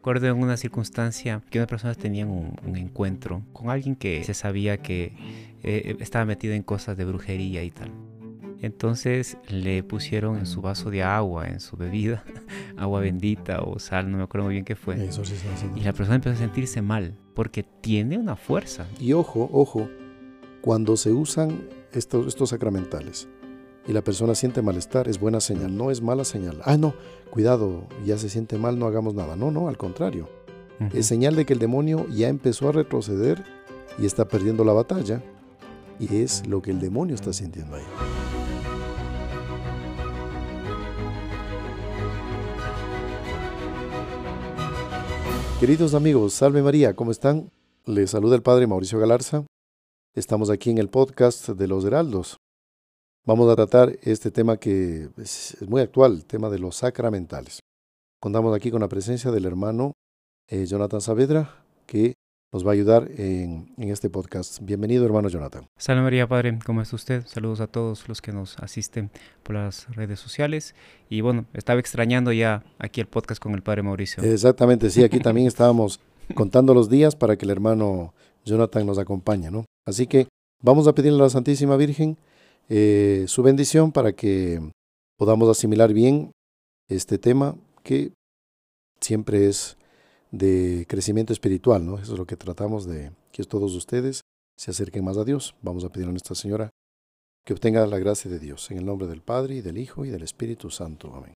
Recuerdo en una circunstancia que unas personas tenían un, encuentro con alguien que se sabía que eh, estaba metido en cosas de brujería y tal. Entonces le pusieron en su vaso de agua, en su bebida, agua bendita o sal, no me acuerdo muy bien qué fue. y la persona empezó a sentirse mal porque tiene una fuerza. Y ojo, ojo, cuando se usan estos, estos sacramentales, y la persona siente malestar, es buena señal, no es mala señal. Ah, no, cuidado, ya se siente mal, no hagamos nada. No, no, al contrario. Es señal de que el demonio ya empezó a retroceder y está perdiendo la batalla. Y es lo que el demonio está sintiendo ahí. Queridos amigos, salve María, ¿cómo están? Les saluda el Padre Mauricio Galarza. Estamos aquí en el podcast de los Heraldos. Vamos a tratar este tema que es muy actual, el tema de los sacramentales. Contamos aquí con la presencia del hermano eh, Jonathan Saavedra, que nos va a ayudar en, este podcast. Bienvenido, hermano Jonathan. Salve María, Padre, ¿cómo está usted? Saludos a todos los que nos asisten por las redes sociales. Y bueno, estaba extrañando ya aquí el podcast con el Padre Mauricio. Exactamente, sí, aquí también estábamos contando los días para que el hermano Jonathan nos acompañe, ¿no? Así que vamos a pedirle a la Santísima Virgen eh, su bendición para que podamos asimilar bien este tema que siempre es de crecimiento espiritual, ¿no? Eso es lo que tratamos de que todos ustedes se acerquen más a Dios. Vamos a pedir a Nuestra Señora que obtenga la gracia de Dios, en el nombre del Padre, y del Hijo, y del Espíritu Santo. Amén.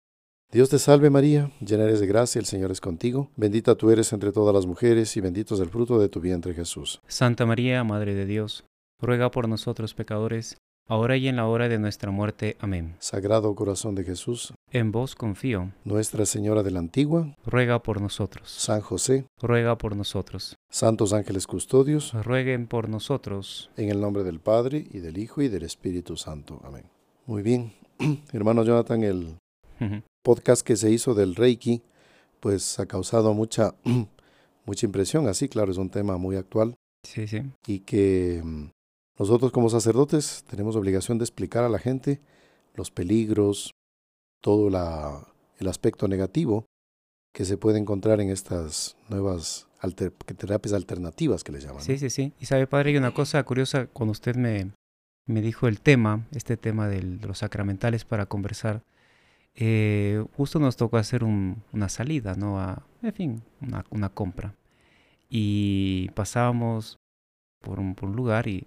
Dios te salve María, llena eres de gracia, el Señor es contigo, bendita tú eres entre todas las mujeres, y bendito es el fruto de tu vientre Jesús. Santa María, Madre de Dios, ruega por nosotros pecadores, ahora y en la hora de nuestra muerte. Amén. Sagrado corazón de Jesús, en vos confío. Nuestra Señora de la Antigua, ruega por nosotros. San José, ruega por nosotros. Santos ángeles custodios, rueguen por nosotros. En el nombre del Padre, y del Hijo, y del Espíritu Santo. Amén. Muy bien. Hermano Jonathan, el podcast que se hizo del Reiki, pues ha causado mucha, mucha impresión. Así, claro, es un tema muy actual. Sí, sí. Y que mm, nosotros como sacerdotes tenemos obligación de explicar a la gente los peligros, todo el aspecto negativo que se puede encontrar en estas nuevas terapias alternativas que le llaman. Sí, sí, sí. Y sabe, padre, hay una cosa curiosa cuando usted me, me dijo el tema, este tema de los sacramentales para conversar. Eh, justo nos tocó hacer una salida, ¿no? A, en fin, una, una compra. Y pasábamos por un, por un lugar y,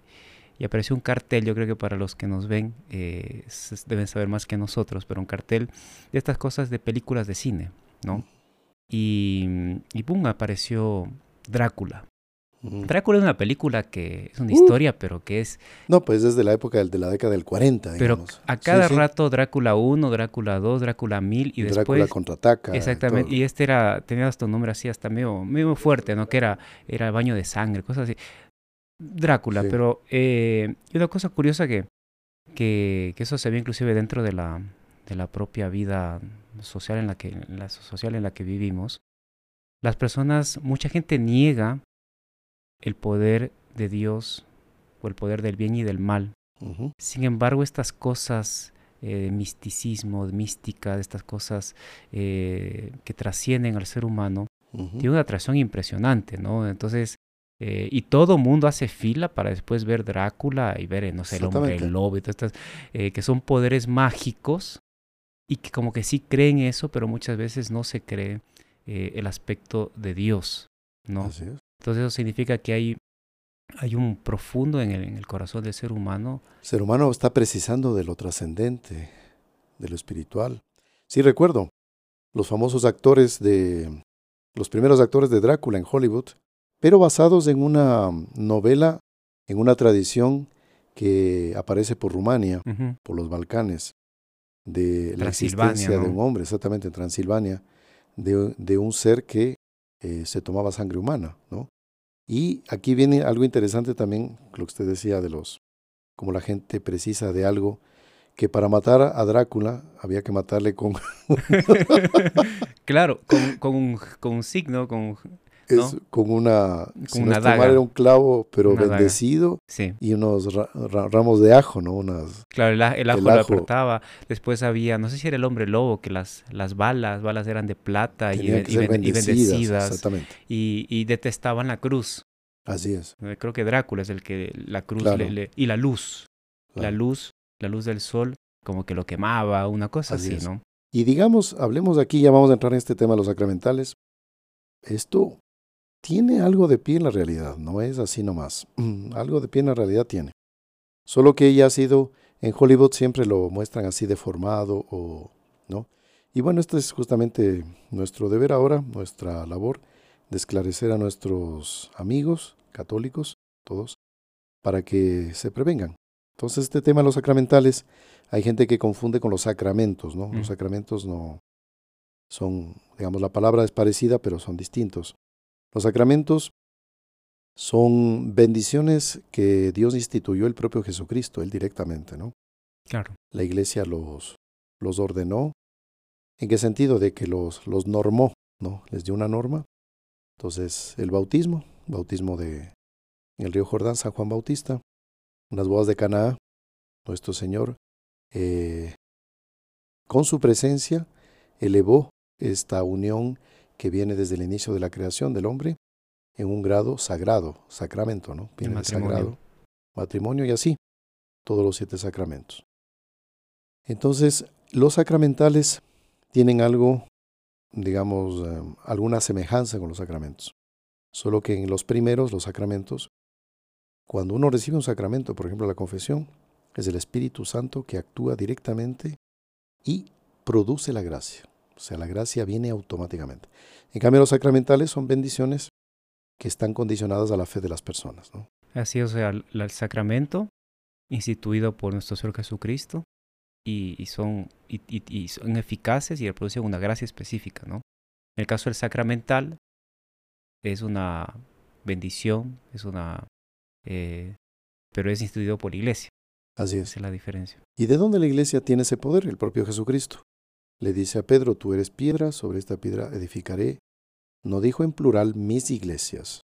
y apareció un cartel, yo creo que para los que nos ven eh, deben saber más que nosotros, pero un cartel de estas cosas de películas de cine, ¿no? Y, y pum, apareció Drácula. Drácula es una película que es una historia, pero que es... No, pues desde la época de la década del 40, Pero a cada rato Drácula 1, Drácula 2, Drácula 1000 y, después... Drácula contraataca. Exactamente, y, este era, tenía hasta un nombre así, hasta medio, medio fuerte, ¿no? Que era, era baño de sangre, cosas así. Drácula, pero eh, una cosa curiosa que, que, eso se ve inclusive dentro de la, de la propia vida social en la que, la social en la que vivimos. Las personas, mucha gente niega el poder de Dios o el poder del bien y del mal. Sin embargo, estas cosas eh, de misticismo, de mística, de estas cosas eh, que trascienden al ser humano, tienen una atracción impresionante, ¿no? Entonces, eh, y todo mundo hace fila para después ver Drácula y ver, no sé, el hombre lobo y todas estas, eh, que son poderes mágicos y que como que sí creen eso, pero muchas veces no se cree eh, el aspecto de Dios, ¿no? Entonces eso significa que hay, hay un profundo en el, en el corazón del ser humano. El ser humano está precisando de lo trascendente, de lo espiritual. Sí recuerdo, los famosos actores de, los primeros actores de Drácula en Hollywood, pero basados en una novela, en una tradición que aparece por Rumania, por los Balcanes, de la existencia de un hombre, exactamente en Transilvania, de, un ser que eh, se tomaba sangre humana, ¿no? Y aquí viene algo interesante también, lo que usted decía de los, como la gente precisa de algo, que para matar a Drácula había que matarle con... claro, con, con, un, con un signo, con es con una, con una daga. era un clavo, pero bendecido sí. y unos ramos de ajo, ¿no? Unas, claro, el, ajo, lo apretaba. Después había, no sé si era el hombre lobo, que las, las balas, balas eran de plata y, bendecidas. Exactamente. Y, detestaban la cruz. Así es. Eh, creo que Drácula es el que la cruz le, y la luz. La luz, la luz del sol, como que lo quemaba, una cosa así, ¿no? Y digamos, hablemos aquí, ya vamos a entrar en este tema de los sacramentales. Esto tiene algo de pie en la realidad, no es así nomás. algo de pie en la realidad tiene. Solo que ella ha sido, en Hollywood siempre lo muestran así deformado o, ¿no? Y bueno, este es justamente nuestro deber ahora, nuestra labor, de esclarecer a nuestros amigos católicos, todos, para que se prevengan. Entonces, este tema de los sacramentales, hay gente que confunde con los sacramentos, ¿no? Los mm. sacramentos no son, digamos, la palabra es parecida, pero son distintos. Los sacramentos son bendiciones que Dios instituyó el propio Jesucristo, Él directamente, ¿no? Claro. La iglesia los, los ordenó. ¿En qué sentido? De que los, los normó, ¿no? Les dio una norma. Entonces, el bautismo, bautismo de en el río Jordán, San Juan Bautista, las bodas de Canaá, nuestro Señor, eh, con su presencia, elevó esta unión que viene desde el inicio de la creación del hombre en un grado sagrado, sacramento, ¿no? Viene matrimonio. sagrado, matrimonio y así, todos los siete sacramentos. Entonces, los sacramentales tienen algo, digamos, eh, alguna semejanza con los sacramentos. Solo que en los primeros, los sacramentos, cuando uno recibe un sacramento, por ejemplo la confesión, es el Espíritu Santo que actúa directamente y produce la gracia. O sea, la gracia viene automáticamente. En cambio, los sacramentales son bendiciones que están condicionadas a la fe de las personas. ¿no? Así, o sea, el, sacramento instituido por nuestro Señor Jesucristo y, son, y, son eficaces y producen una gracia específica. ¿no? En el caso del sacramental, es una bendición, es una... Eh, pero es instituido por la iglesia. Así es. Esa es la diferencia. ¿Y de dónde la iglesia tiene ese poder? El propio Jesucristo le dice a Pedro, tú eres piedra, sobre esta piedra edificaré. No dijo en plural mis iglesias.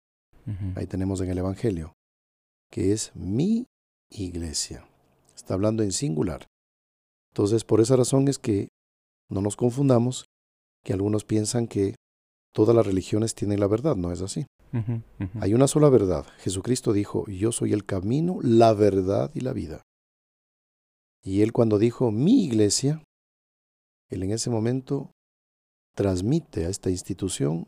Ahí tenemos en el Evangelio, que es mi iglesia. Está hablando en singular. Entonces, por esa razón es que no nos confundamos, que algunos piensan que todas las religiones tienen la verdad. No es así. Hay una sola verdad. Jesucristo dijo, yo soy el camino, la verdad y la vida. Y él cuando dijo mi iglesia, él en ese momento transmite a esta institución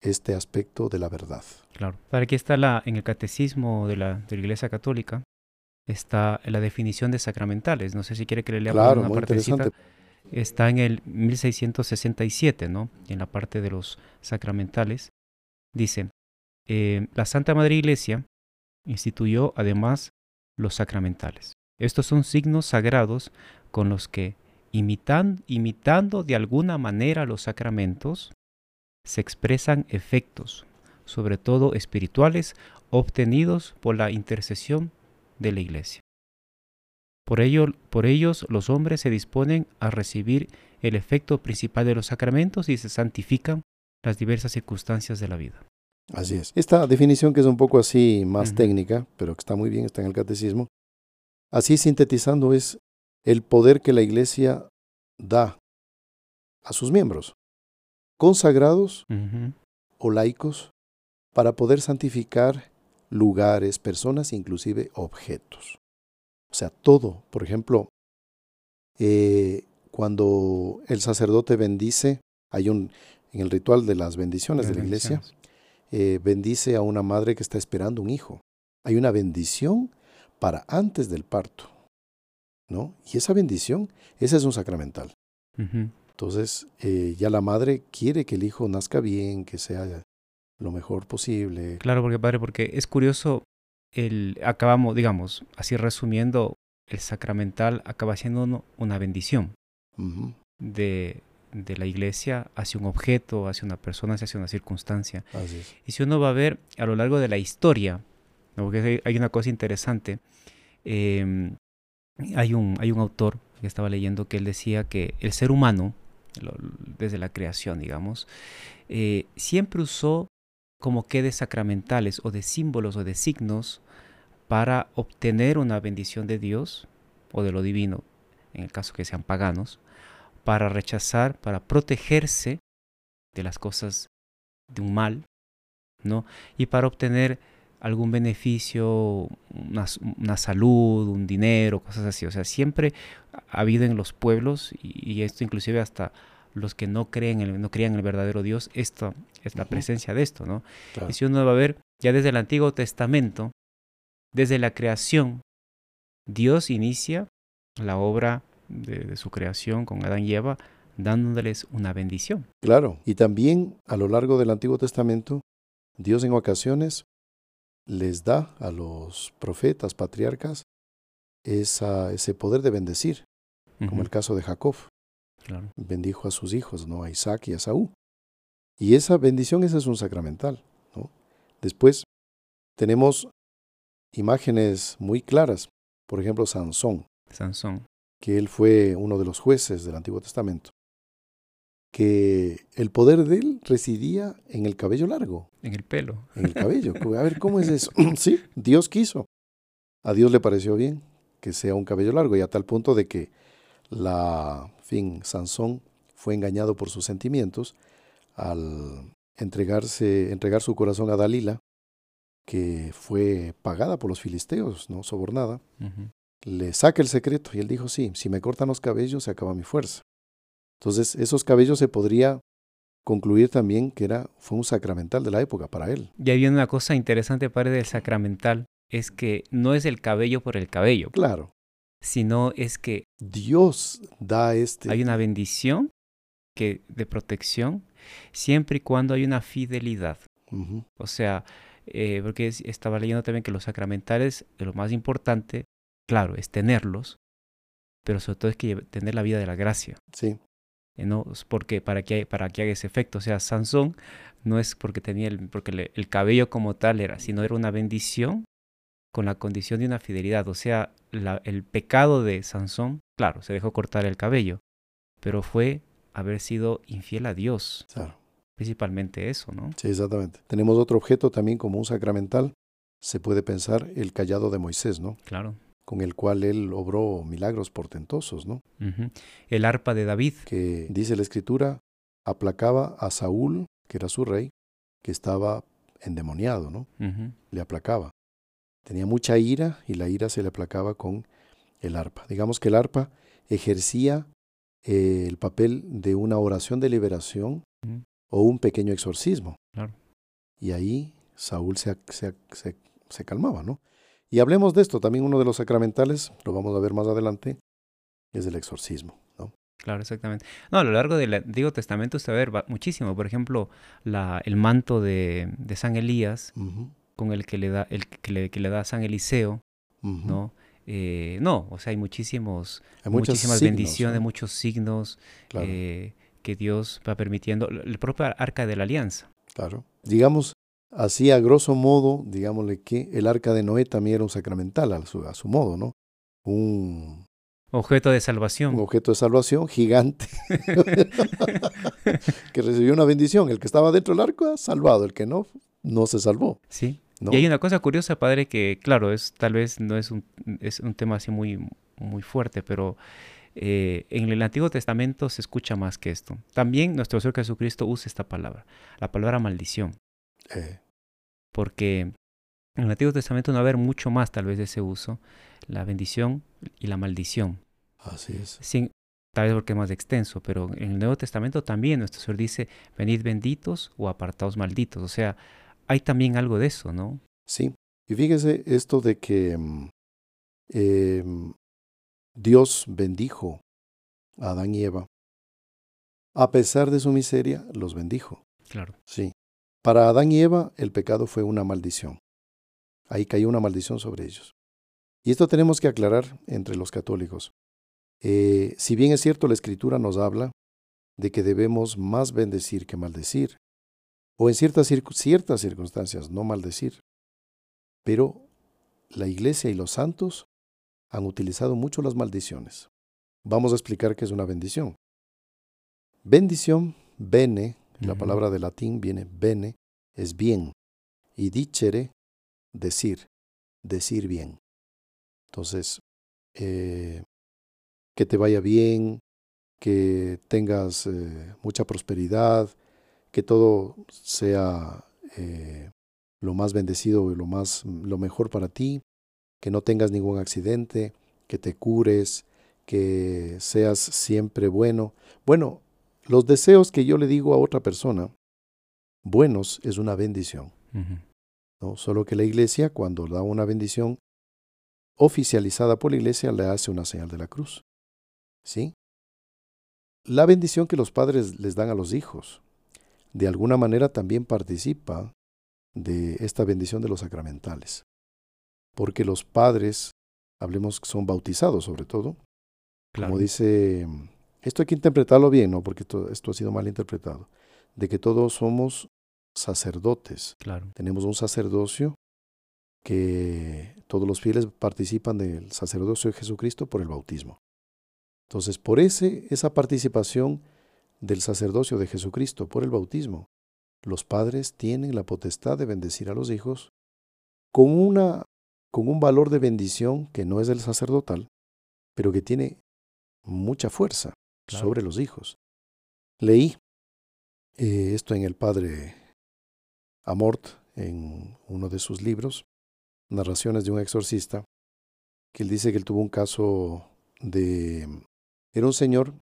este aspecto de la verdad. Claro. Para aquí está la, en el catecismo de la, de la Iglesia Católica, está la definición de sacramentales. No sé si quiere que le lea claro, una muy partecita. Está en el 1667, ¿no? En la parte de los sacramentales. Dice, eh, la Santa Madre Iglesia instituyó además los sacramentales. Estos son signos sagrados con los que imitando de alguna manera los sacramentos, se expresan efectos, sobre todo espirituales, obtenidos por la intercesión de la Iglesia. Por, ello, por ellos los hombres se disponen a recibir el efecto principal de los sacramentos y se santifican las diversas circunstancias de la vida. Así es. Esta definición que es un poco así más técnica, pero que está muy bien, está en el catecismo, así sintetizando es el poder que la Iglesia da a sus miembros, consagrados o laicos, para poder santificar lugares, personas, inclusive objetos. O sea, todo. Por ejemplo, eh, cuando el sacerdote bendice, hay un, en el ritual de las bendiciones de la iglesia, eh, bendice a una madre que está esperando un hijo. Hay una bendición para antes del parto. ¿No? Y esa bendición, ese es un sacramental. Entonces, eh, ya la madre quiere que el hijo nazca bien, que sea lo mejor posible. Claro, porque padre, porque es curioso, el, acabamos, digamos, así resumiendo, el sacramental acaba siendo una bendición de, de, la iglesia hacia un objeto, hacia una persona, hacia una circunstancia. Y si uno va a ver a lo largo de la historia, porque hay, una cosa interesante, eh, hay un, hay un autor que estaba leyendo que él decía que el ser humano, desde la creación, digamos, eh, siempre usó como que de sacramentales o de símbolos o de signos para obtener una bendición de Dios o de lo divino, en el caso que sean paganos, para rechazar, para protegerse de las cosas de un mal, ¿no? Y para obtener algún beneficio, una, salud, un dinero, cosas así. O sea, siempre ha habido en los pueblos, y, esto inclusive hasta los que no creen en no creían en el verdadero Dios, esto es la presencia de esto, ¿no? Y si uno va a ver, ya desde el Antiguo Testamento, desde la creación, Dios inicia la obra de, su creación con Adán y Eva, dándoles una bendición. Claro, y también a lo largo del Antiguo Testamento, Dios en ocasiones les da a los profetas, patriarcas, esa, ese poder de bendecir, como el caso de Jacob. Bendijo a sus hijos, ¿no? a Isaac y a Saúl. Y esa bendición, esa es un sacramental. ¿no? Después tenemos imágenes muy claras. Por ejemplo, Sansón. Sansón. Que él fue uno de los jueces del Antiguo Testamento que el poder de él residía en el cabello largo. En el pelo. En el cabello. A ver, ¿cómo es eso? sí, Dios quiso. A Dios le pareció bien que sea un cabello largo y a tal punto de que la, fin, Sansón fue engañado por sus sentimientos al entregarse, entregar su corazón a Dalila, que fue pagada por los filisteos, no sobornada. Le saca el secreto y él dijo, sí, si me cortan los cabellos se acaba mi fuerza. Entonces, esos cabellos se podría concluir también que era, fue un sacramental de la época para él. Y hay una cosa interesante, padre, del sacramental, es que no es el cabello por el cabello. Claro. Sino es que Dios da este. Hay una bendición que, de protección siempre y cuando hay una fidelidad. O sea, eh, porque estaba leyendo también que los sacramentales, lo más importante, claro, es tenerlos, pero sobre todo es que tener la vida de la gracia. Sí. ¿No? Porque para que, para que haga ese efecto. O sea, Sansón no es porque tenía el, porque el cabello como tal era, sino era una bendición con la condición de una fidelidad. O sea, el pecado de Sansón, claro, se dejó cortar el cabello, pero fue haber sido infiel a Dios. Claro. Principalmente eso, ¿no? Sí, exactamente. Tenemos otro objeto también como un sacramental. Se puede pensar el callado de Moisés, ¿no? Claro con el cual él obró milagros portentosos, ¿no? El arpa de David. Que dice la escritura, aplacaba a Saúl, que era su rey, que estaba endemoniado, ¿no? Le aplacaba. Tenía mucha ira y la ira se le aplacaba con el arpa. Digamos que el arpa ejercía eh, el papel de una oración de liberación o un pequeño exorcismo. Y ahí Saúl se, se, se calmaba, ¿no? Y hablemos de esto, también uno de los sacramentales, lo vamos a ver más adelante, es el exorcismo. ¿no? Claro, exactamente. No, a lo largo del Antiguo Testamento usted va a ver muchísimo. Por ejemplo, la, el manto de, de San Elías, con el que le da, el que le, que le da San Eliseo, ¿no? Eh, no, o sea, hay muchísimos, muchísimas bendiciones, muchos signos eh, que Dios va permitiendo. El propio arca de la alianza. Claro. Digamos, Así, a grosso modo, digámosle que el arca de Noé también era un sacramental a su, a su modo, ¿no? Un objeto de salvación. Un objeto de salvación gigante que recibió una bendición. El que estaba dentro del arca, salvado. El que no, no se salvó. Sí. Y hay una cosa curiosa, padre, que claro, es tal vez no es un, es un tema así muy, muy fuerte, pero eh, en el Antiguo Testamento se escucha más que esto. También nuestro Señor Jesucristo usa esta palabra, la palabra maldición. Eh porque en el Antiguo Testamento no va a haber mucho más tal vez de ese uso, la bendición y la maldición. Así es. Sin, tal vez porque es más extenso, pero en el Nuevo Testamento también nuestro Señor dice, venid benditos o apartados malditos. O sea, hay también algo de eso, ¿no? Sí. Y fíjese esto de que mm, em, Dios bendijo a Adán y Eva. A pesar de su miseria, los bendijo. Claro. Sí. Para Adán y Eva el pecado fue una maldición. Ahí cayó una maldición sobre ellos. Y esto tenemos que aclarar entre los católicos. Eh, si bien es cierto la escritura nos habla de que debemos más bendecir que maldecir, o en ciertas, circunstancias no maldecir, pero la iglesia y los santos han utilizado mucho las maldiciones. Vamos a explicar qué es una bendición. Bendición, bene, la palabra de latín viene bene, es bien. Y dichere, decir, decir bien. Entonces, eh, que te vaya bien, que tengas eh, mucha prosperidad, que todo sea eh, lo más bendecido y lo, más, lo mejor para ti, que no tengas ningún accidente, que te cures, que seas siempre bueno. Bueno, los deseos que yo le digo a otra persona, buenos, es una bendición. ¿no? Solo que la iglesia, cuando da una bendición oficializada por la iglesia, le hace una señal de la cruz. ¿Sí? La bendición que los padres les dan a los hijos, de alguna manera también participa de esta bendición de los sacramentales. Porque los padres, hablemos que son bautizados sobre todo, como dice, esto hay que interpretarlo bien, ¿no? Porque esto, ha sido mal interpretado, de que todos somos sacerdotes. Claro. Tenemos un sacerdocio que todos los fieles participan del sacerdocio de Jesucristo por el bautismo. Entonces, por ese, esa participación del sacerdocio de Jesucristo por el bautismo, los padres tienen la potestad de bendecir a los hijos con, una, con un valor de bendición que no es del sacerdotal, pero que tiene mucha fuerza sobre los hijos. Leí eh, esto en el padre Amort, en uno de sus libros, Narraciones de un exorcista, que él dice que él tuvo un caso de... Era un señor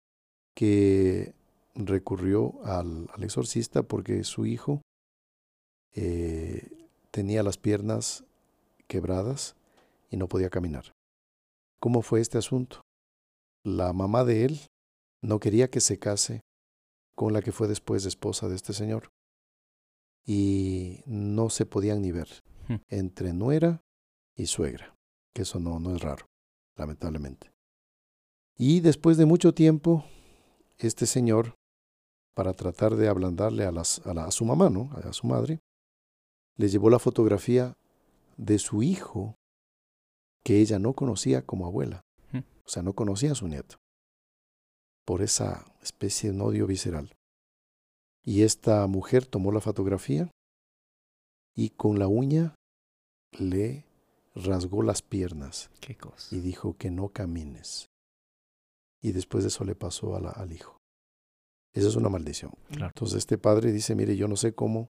que recurrió al, exorcista porque su hijo eh, tenía las piernas quebradas y no podía caminar. ¿Cómo fue este asunto? La mamá de él no quería que se case con la que fue después esposa de este señor. Y no se podían ni ver hmm. entre nuera y suegra, que eso no, no es raro, lamentablemente. Y después de mucho tiempo, este señor para tratar de ablandarle a, a, su mamá, ¿no? a su madre, le llevó la fotografía de su hijo que ella no conocía como abuela. O sea, no conocía a su nieto. Por esa especie de odio visceral. Y esta mujer tomó la fotografía y con la uña le rasgó las piernas. ¿Qué cosa? Y dijo que no camines. Y después de eso le pasó al hijo. Esa es una maldición. Entonces este padre dice, mire, yo no sé cómo,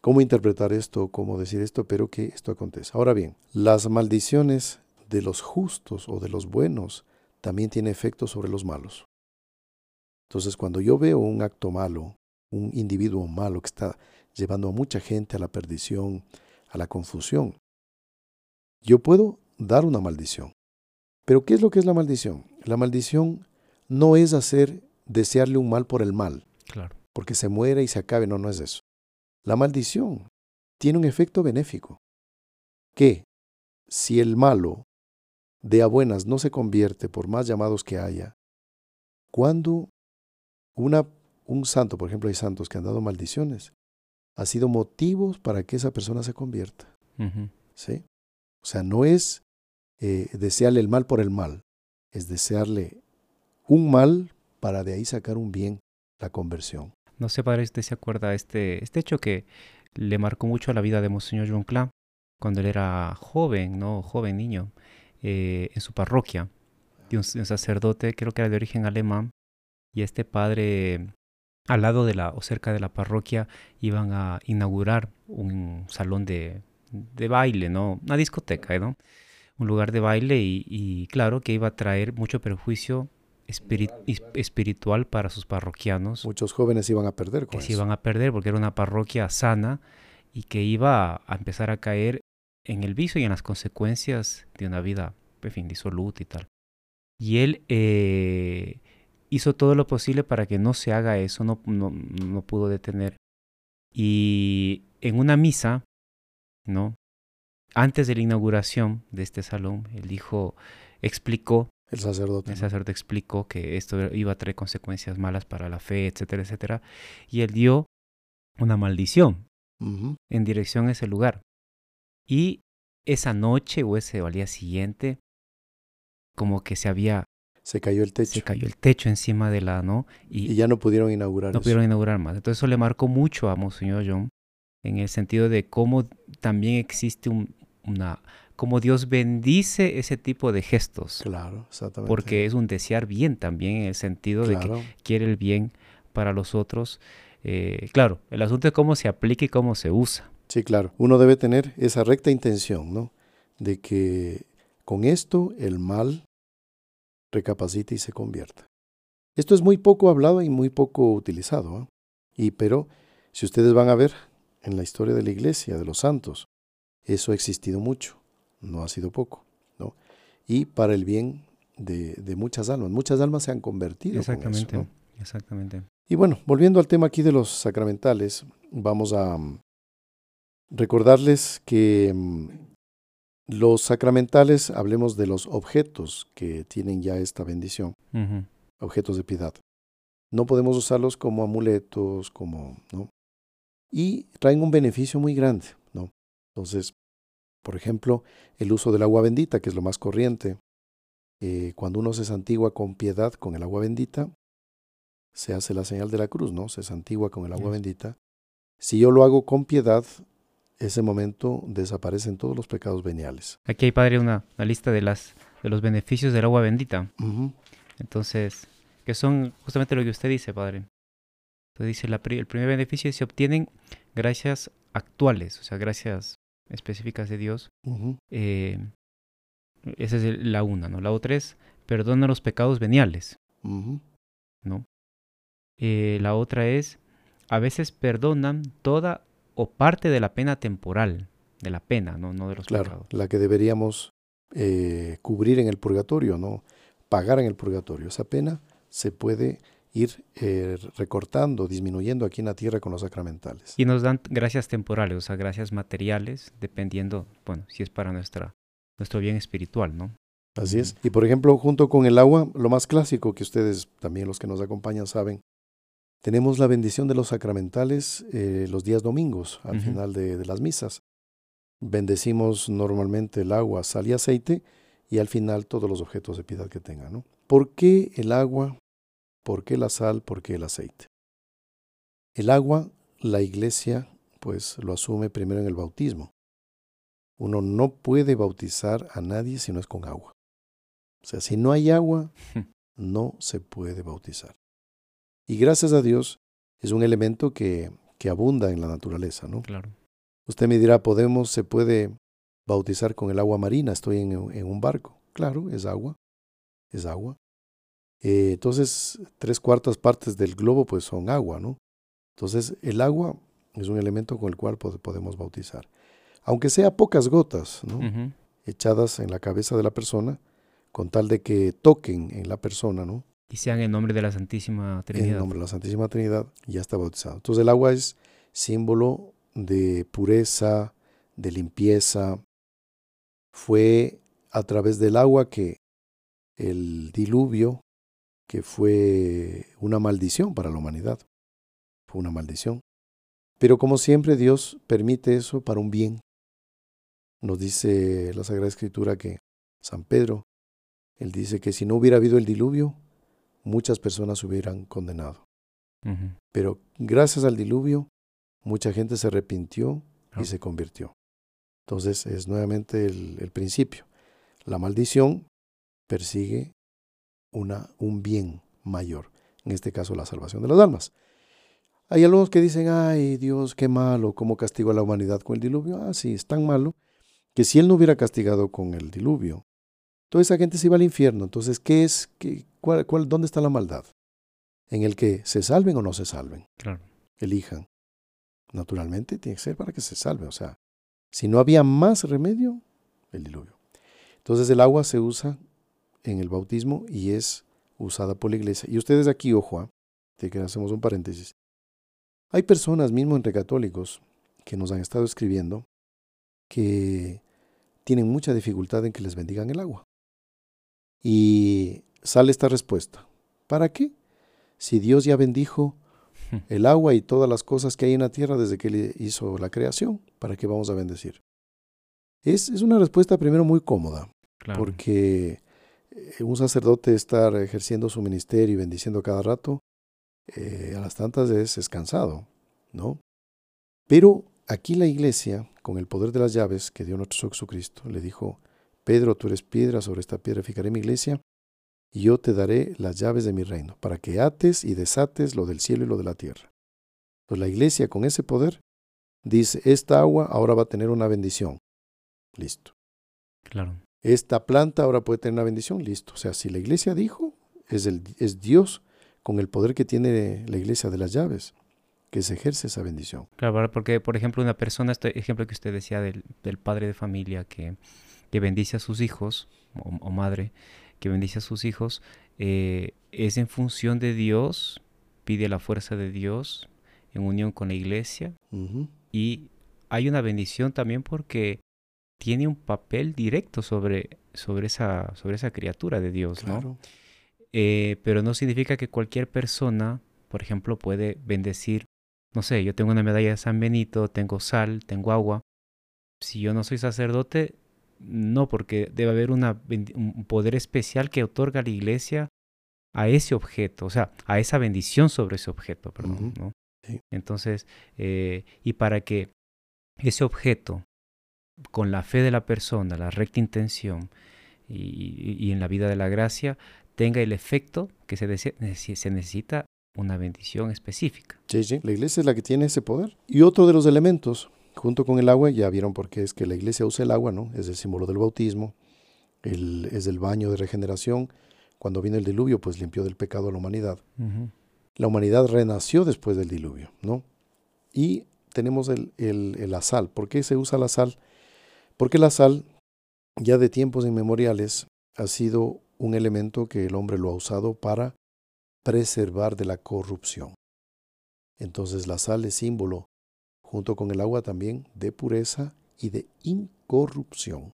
cómo interpretar esto, cómo decir esto, pero que esto acontece. Ahora bien, las maldiciones de los justos o de los buenos también tienen efecto sobre los malos. Entonces cuando yo veo un acto malo, un individuo malo que está llevando a mucha gente a la perdición, a la confusión, yo puedo dar una maldición. Pero ¿qué es lo que es la maldición? La maldición no es hacer desearle un mal por el mal. Claro. Porque se muere y se acabe. No, no es eso. La maldición tiene un efecto benéfico. Que si el malo de a buenas no se convierte, por más llamados que haya, cuando una, un santo, por ejemplo, hay santos que han dado maldiciones, ha sido motivos para que esa persona se convierta. ¿Sí? O sea, no es eh, desearle el mal por el mal, es desearle un mal para de ahí sacar un bien, la conversión. No sé, padre, usted se acuerda este, este hecho que le marcó mucho la vida de Monseñor John Clam cuando él era joven, ¿no? Joven niño, eh, en su parroquia, de un, sacerdote, creo que era de origen alemán, y este padre, al lado de la, o cerca de la parroquia, iban a inaugurar un salón de, de baile, ¿no? Una discoteca, ¿no? Un lugar de baile y, y claro que iba a traer mucho perjuicio espiritual para sus parroquianos. Muchos jóvenes iban a perder con que se iban a perder porque era una parroquia sana y que iba a empezar a caer en el vicio y en las consecuencias de una vida, en fin, disoluta y tal. Y él eh, hizo todo lo posible para que no se haga eso, no, no, no pudo detener. Y en una misa, ¿no? Antes de la inauguración de este salón, él dijo, explicó el sacerdote. El sacerdote explicó que esto iba a traer consecuencias malas para la fe, etcétera, etcétera. Y él dio una maldición en dirección a ese lugar. Y esa noche o ese o al día siguiente, como que se había... Se cayó el techo. Se cayó el techo encima de la, ¿no? Y, ya no pudieron inaugurar No pudieron inaugurar más. Entonces eso le marcó mucho a Monseñor John en el sentido de cómo también existe un, una, cómo Dios bendice ese tipo de gestos. Claro, exactamente. Porque es un desear bien también en el sentido de que quiere el bien para los otros. Eh, claro, el asunto es cómo se aplica y cómo se usa. Sí, claro. Uno debe tener esa recta intención, ¿no? De que con esto el mal recapacite y se convierta. Esto es muy poco hablado y muy poco utilizado. ¿eh? Y pero si ustedes van a ver en la historia de la iglesia, de los santos, eso ha existido mucho, no ha sido poco, ¿no? Y para el bien de, de muchas almas, muchas almas se han convertido. Exactamente, con eso, exactamente. Y bueno, volviendo al tema aquí de los sacramentales, vamos a recordarles que mm, los sacramentales, hablemos de los objetos que tienen ya esta bendición, objetos de piedad. No podemos usarlos como amuletos, como, ¿no? Y traen un beneficio muy grande, ¿no? Entonces, por ejemplo, el uso del agua bendita, que es lo más corriente. Eh, cuando uno se santigua con piedad con el agua bendita, se hace la señal de la cruz, ¿no? Se santigua con el agua bendita. Si yo lo hago con piedad, ese momento desaparecen todos los pecados veniales. Aquí hay, Padre, una, lista de, las, de los beneficios del agua bendita. Entonces, que son justamente lo que usted dice, Padre. Entonces dice, la, el primer beneficio es se obtienen gracias actuales, o sea, gracias específicas de Dios. Eh, esa es la una, ¿no? La otra es perdona los pecados veniales, ¿no? Eh, la otra es a veces perdonan toda o parte de la pena temporal, de la pena, no, no de los claro, La que deberíamos eh, cubrir en el purgatorio, no pagar en el purgatorio. Esa pena se puede ir eh, recortando, disminuyendo aquí en la tierra con los sacramentales. Y nos dan gracias temporales, o sea, gracias materiales, dependiendo, bueno, si es para nuestra, nuestro bien espiritual, ¿no? Así es. Y por ejemplo, junto con el agua, lo más clásico que ustedes, también los que nos acompañan, saben, tenemos la bendición de los sacramentales eh, los días domingos, al final de, las misas. Bendecimos normalmente el agua, sal y aceite, y al final todos los objetos de piedad que tengan. ¿no? ¿Por qué el agua? ¿Por qué la sal? ¿Por qué el aceite? El agua, la iglesia, pues lo asume primero en el bautismo. Uno no puede bautizar a nadie si no es con agua. O sea, si no hay agua, no se puede bautizar. Y gracias a Dios es un elemento que, que abunda en la naturaleza, ¿no? Claro. Usted me dirá, ¿podemos, se puede bautizar con el agua marina? Estoy en, en un barco. Claro, es agua, es agua. Eh, entonces, tres cuartas partes del globo pues son agua, ¿no? Entonces, el agua es un elemento con el cual podemos bautizar. Aunque sea pocas gotas, ¿no? Echadas en la cabeza de la persona, con tal de que toquen en la persona, ¿no? Y sean en nombre de la Santísima Trinidad. En nombre de la Santísima Trinidad ya está bautizado. Entonces el agua es símbolo de pureza, de limpieza. Fue a través del agua que el diluvio, que fue una maldición para la humanidad, fue una maldición. Pero como siempre Dios permite eso para un bien. Nos dice la Sagrada Escritura que San Pedro, él dice que si no hubiera habido el diluvio, muchas personas hubieran condenado. Pero gracias al diluvio, mucha gente se arrepintió y se convirtió. Entonces es nuevamente el, principio. La maldición persigue una, un bien mayor, en este caso la salvación de las almas. Hay algunos que dicen, ay Dios, qué malo, cómo castigó a la humanidad con el diluvio. Ah, sí, es tan malo que si Él no hubiera castigado con el diluvio, toda esa gente se iba al infierno. Entonces, ¿qué es, qué, cuál, cuál, ¿dónde está la maldad? En el que se salven o no se salven. Claro. Elijan. Naturalmente tiene que ser para que se salve. O sea, si no había más remedio, el diluvio. Entonces el agua se usa en el bautismo y es usada por la iglesia. Y ustedes aquí, ojo, ¿ah? de que hacemos un paréntesis. Hay personas mismo entre católicos que nos han estado escribiendo que tienen mucha dificultad en que les bendigan el agua. Y sale esta respuesta. ¿Para qué? Si Dios ya bendijo el agua y todas las cosas que hay en la tierra desde que Él hizo la creación, ¿para qué vamos a bendecir? Es, es una respuesta primero muy cómoda, porque eh, un sacerdote estar ejerciendo su ministerio y bendiciendo cada rato, eh, a las tantas es, es cansado, ¿no? Pero aquí la iglesia, con el poder de las llaves que dio nuestro Jesucristo, le dijo, Pedro, tú eres piedra, sobre esta piedra fijaré mi iglesia, y yo te daré las llaves de mi reino, para que ates y desates lo del cielo y lo de la tierra. Pues la iglesia con ese poder dice, esta agua ahora va a tener una bendición. Listo. Claro. Esta planta ahora puede tener una bendición. Listo. O sea, si la iglesia dijo, es, el, es Dios con el poder que tiene la iglesia de las llaves que se ejerce esa bendición. Claro, porque por ejemplo una persona, este ejemplo que usted decía del, padre de familia que, que, bendice a sus hijos, o, madre, que bendice a sus hijos, eh, es en función de Dios, pide la fuerza de Dios en unión con la iglesia y hay una bendición también porque tiene un papel directo sobre, sobre, esa, sobre esa criatura de Dios, ¿no? Eh, pero no significa que cualquier persona, por ejemplo, puede bendecir, no sé, yo tengo una medalla de San Benito, tengo sal, tengo agua. Si yo no soy sacerdote, no, porque debe haber una, un poder especial que otorga la iglesia a ese objeto, o sea, a esa bendición sobre ese objeto, perdón, ¿no? Entonces, eh, y para que ese objeto, con la fe de la persona, la recta intención y, en la vida de la gracia, tenga el efecto que se, se necesita una bendición específica. Sí, sí, la iglesia es la que tiene ese poder. Y otro de los elementos, junto con el agua, ya vieron por qué es que la iglesia usa el agua, ¿no? Es el símbolo del bautismo, es el baño de regeneración. Cuando vino el diluvio, pues limpió del pecado a la humanidad la humanidad renació después del diluvio, ¿no? Y tenemos el, la sal. ¿Por qué se usa la sal? Porque la sal, ya de tiempos inmemoriales, ha sido un elemento que el hombre lo ha usado para preservar de la corrupción. Entonces la sal es símbolo, junto con el agua también, de pureza y de incorrupción.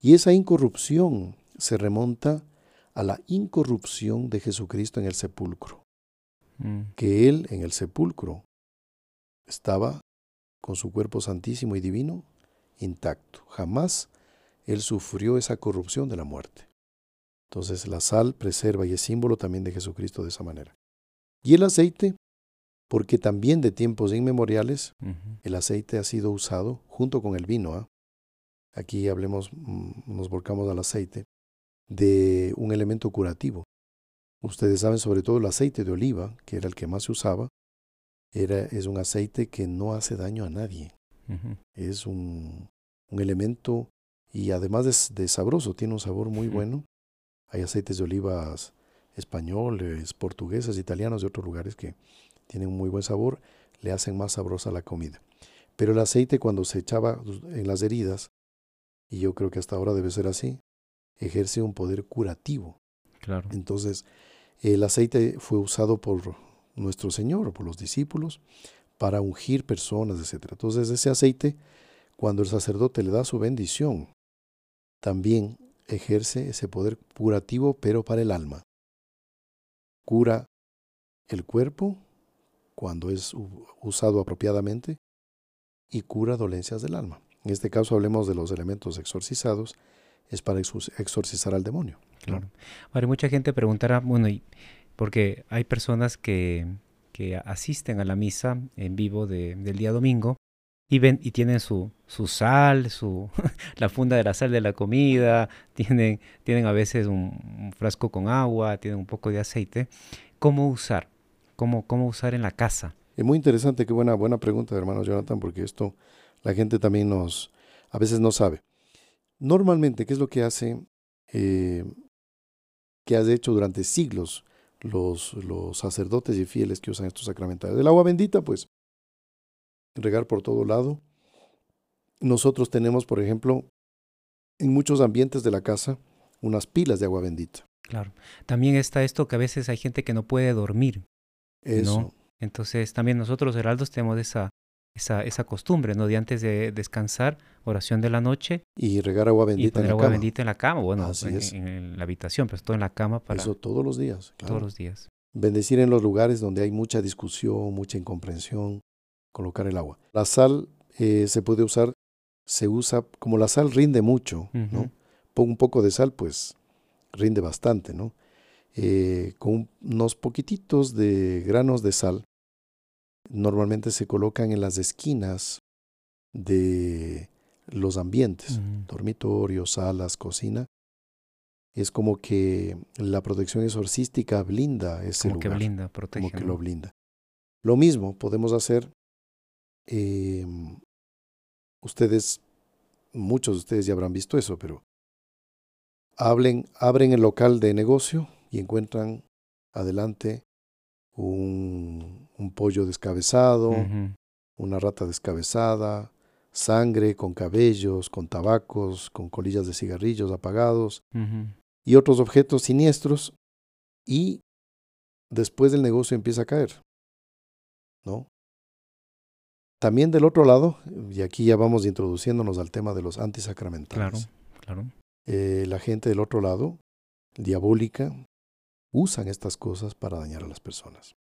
Y esa incorrupción se remonta a la incorrupción de Jesucristo en el sepulcro. Mm. que Él en el sepulcro estaba con su cuerpo santísimo y divino intacto. Jamás Él sufrió esa corrupción de la muerte. Entonces la sal preserva y es símbolo también de Jesucristo de esa manera. Y el aceite, porque también de tiempos inmemoriales el aceite ha sido usado junto con el vino. ¿ah? Aquí hablemos, mm, nos volcamos al aceite, de un elemento curativo. Ustedes saben sobre todo el aceite de oliva, que era el que más se usaba, era, es un aceite que no hace daño a nadie. Es un, un, elemento y además de, sabroso, tiene un sabor muy bueno. Hay aceites de olivas españoles, portugueses, italianos de otros lugares que tienen un muy buen sabor, le hacen más sabrosa la comida. Pero el aceite cuando se echaba en las heridas, y yo creo que hasta ahora debe ser así, ejerce un poder curativo. Claro. Entonces, el aceite fue usado por nuestro Señor, por los discípulos, para ungir personas, etc. Entonces ese aceite, cuando el sacerdote le da su bendición, también ejerce ese poder curativo, pero para el alma. Cura el cuerpo cuando es usado apropiadamente y cura dolencias del alma. En este caso hablemos de los elementos exorcizados, es para exorcizar al demonio. Claro. Ahora, mucha gente preguntará, bueno, y, porque hay personas que, que asisten a la misa en vivo del día domingo y ven y tienen su, su sal, su la funda de la sal de la comida, tienen, tienen a veces un, frasco con agua, tienen un poco de aceite. ¿Cómo usar? ¿Cómo, cómo usar en la casa? Es muy interesante, qué buena, buena pregunta, hermano Jonathan, porque esto la gente también nos, a veces no sabe. Normalmente, ¿qué es lo que hace eh, que has hecho durante siglos los, los sacerdotes y fieles que usan estos sacramentales. El agua bendita, pues, regar por todo lado. Nosotros tenemos, por ejemplo, en muchos ambientes de la casa, unas pilas de agua bendita. Claro. También está esto que a veces hay gente que no puede dormir. Eso. Entonces, también nosotros, heraldos, tenemos esa, esa, esa costumbre, ¿no? De antes de descansar, oración de la noche. Y regar agua bendita en la agua cama. bendita en la cama, bueno, en, la habitación, pero todo en la cama para... Eso todos los días. Todos los días. Bendecir en los lugares donde hay mucha discusión, mucha incomprensión, colocar el agua. La sal eh, se puede usar, se usa, como la sal rinde mucho, ¿no? Un poco de sal, pues rinde bastante, ¿no? Eh, con unos poquititos de granos de sal normalmente se colocan en las esquinas de los ambientes, Ujú. dormitorio, salas, cocina. Es como que la protección exorcística blinda ese Como que lugar, blinda, protege. como que lo blinda. Lo mismo podemos hacer, eh, ustedes, muchos de ustedes ya habrán visto eso, pero hablen, abren el local de negocio y encuentran adelante un, un pollo descabezado, una rata descabezada, sangre con cabellos, con tabacos, con colillas de cigarrillos apagados y otros objetos siniestros y después del negocio empieza a caer. ¿No? También del otro lado, y aquí ya vamos introduciéndonos al tema de los Claro, antisacramentales. claro. Eh, la gente del otro lado, diabólica, usan estas cosas para dañar a las personas.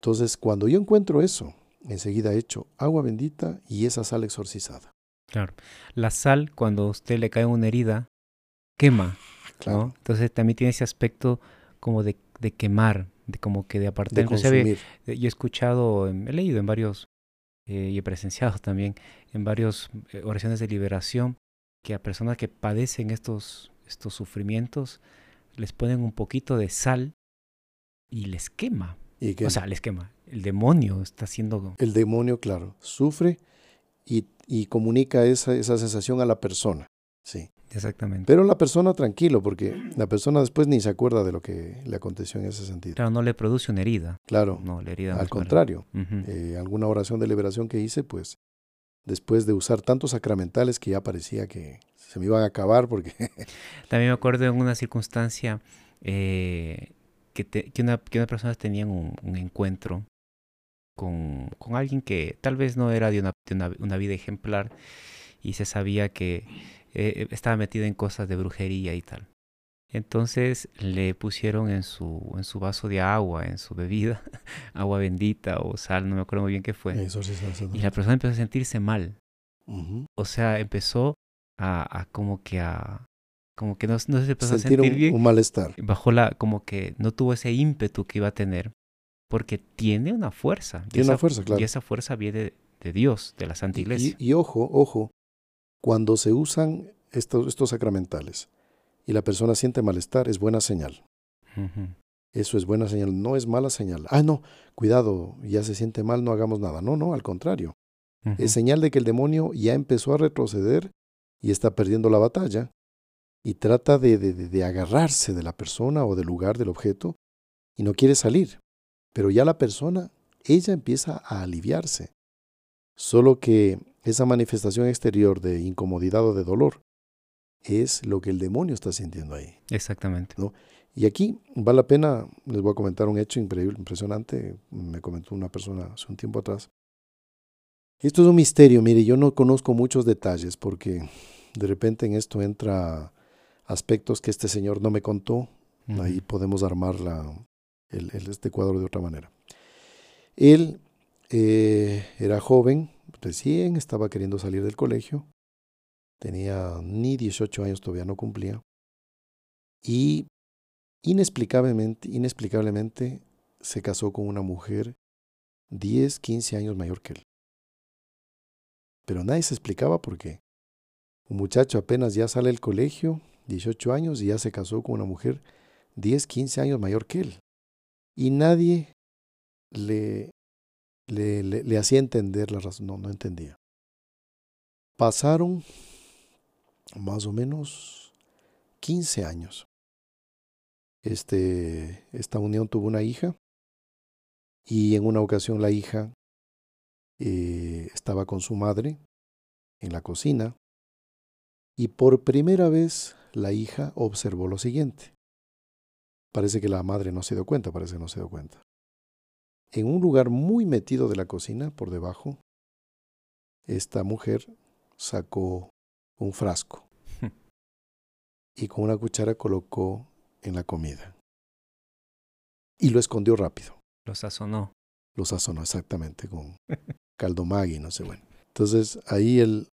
Entonces, cuando yo encuentro eso, enseguida echo agua bendita y esa sal exorcizada. Claro. La sal, cuando a usted le cae una herida, quema, Claro, ¿no? Entonces también tiene ese aspecto como de, de quemar, de como que de apartar. de Inclusive, eh, yo he escuchado, em, he leído en varios, eh, y he presenciado también en varias oraciones de liberación, que a personas que padecen estos, estos sufrimientos, les ponen un poquito de sal y les quema. Y O sea, les quema. El demonio está haciendo... el demonio, claro, sufre y, y comunica esa, esa sensación a la persona. Sí. Exactamente. Pero la persona tranquilo, porque la persona después ni se acuerda de lo que le aconteció en ese sentido. Claro, no le produce una herida. Claro, No, la herida no al contrario, eh, alguna oración de liberación que hice, pues después de usar tantos sacramentales que ya parecía que se me iban a acabar porque También me acuerdo en una circunstancia eh, que, te- que, una, que una persona tenía un, un encuentro con, con alguien que tal vez no era de una, de una, una vida ejemplar y se sabía que eh, estaba metido en cosas de brujería y tal. Entonces le pusieron en su, en su vaso de agua, en su bebida, agua bendita o sal, no me acuerdo muy bien qué fue. Y la persona empezó a sentirse mal. O sea, empezó a, a como que a... Como que no, no se empezó sentir a sentir un, bien. un malestar. Bajó la... Como que no tuvo ese ímpetu que iba a tener. Porque tiene una fuerza. Tiene una fuerza, claro. Y esa fuerza viene de Dios, de la Santa Iglesia. Y, y ojo, ojo, cuando se usan estos, estos sacramentales y la persona siente malestar, es buena señal. Eso es buena señal, no es mala señal. Ah, no, cuidado, ya se siente mal, no hagamos nada. No, no, al contrario. Es señal de que el demonio ya empezó a retroceder y está perdiendo la batalla y trata de, de- agarrarse de la persona o del lugar del objeto y no quiere salir. Pero ya la persona, ella empieza a aliviarse. Solo que esa manifestación exterior de incomodidad o de dolor es lo que el demonio está sintiendo ahí. Exactamente. Y aquí vale la pena, les voy a comentar un hecho increíble, impresionante, me comentó una persona hace un tiempo atrás. Esto es un misterio, mire, yo no conozco muchos detalles porque de repente en esto entra aspectos que este señor no me contó, ahí podemos armar la, el, el- este cuadro de otra manera. Él eh, era joven, recién estaba queriendo salir del colegio, tenía ni 18 años, todavía no cumplía, y inexplicablemente, inexplicablemente se casó con una mujer 10, 15 años mayor que él. Pero nadie se explicaba por qué. Un muchacho apenas ya sale del colegio, 18 años, y ya se casó con una mujer 10, 15 años mayor que él. Y nadie le, le, le, le hacía entender la razón, no, no entendía. Pasaron más o menos 15 años. Este, esta unión tuvo una hija y en una ocasión la hija eh, estaba con su madre en la cocina y por primera vez la hija observó lo siguiente. Parece que la madre no se dio cuenta, parece que no se dio cuenta. En un lugar muy metido de la cocina, por debajo, esta mujer sacó un frasco y con una cuchara colocó en la comida. Y lo escondió rápido. Lo sazonó. Lo sazonó exactamente con caldo Maggi, no sé, bueno. Entonces ahí el,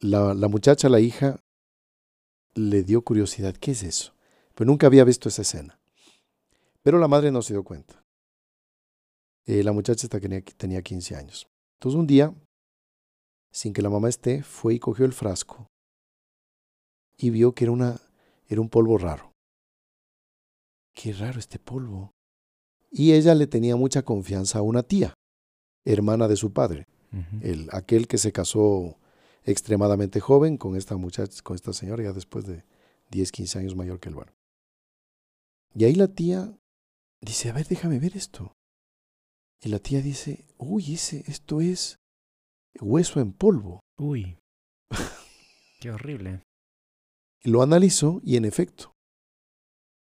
la, la muchacha, la hija, le dio curiosidad, ¿qué es eso? Pero nunca había visto esa escena. Pero la madre no se dio cuenta. Eh, la muchacha tenía, tenía 15 años. Entonces un día sin que la mamá esté, fue y cogió el frasco y vio que era, una, era un polvo raro. Qué raro este polvo. Y ella le tenía mucha confianza a una tía, hermana de su padre, el, aquel que se casó extremadamente joven con esta muchacha, con esta señora, ya después de 10, 15 años mayor que el varón. Y ahí la tía dice, a ver, déjame ver esto. Y la tía dice, uy, ese, esto es hueso en polvo. Uy, qué horrible. Lo analizó y en efecto,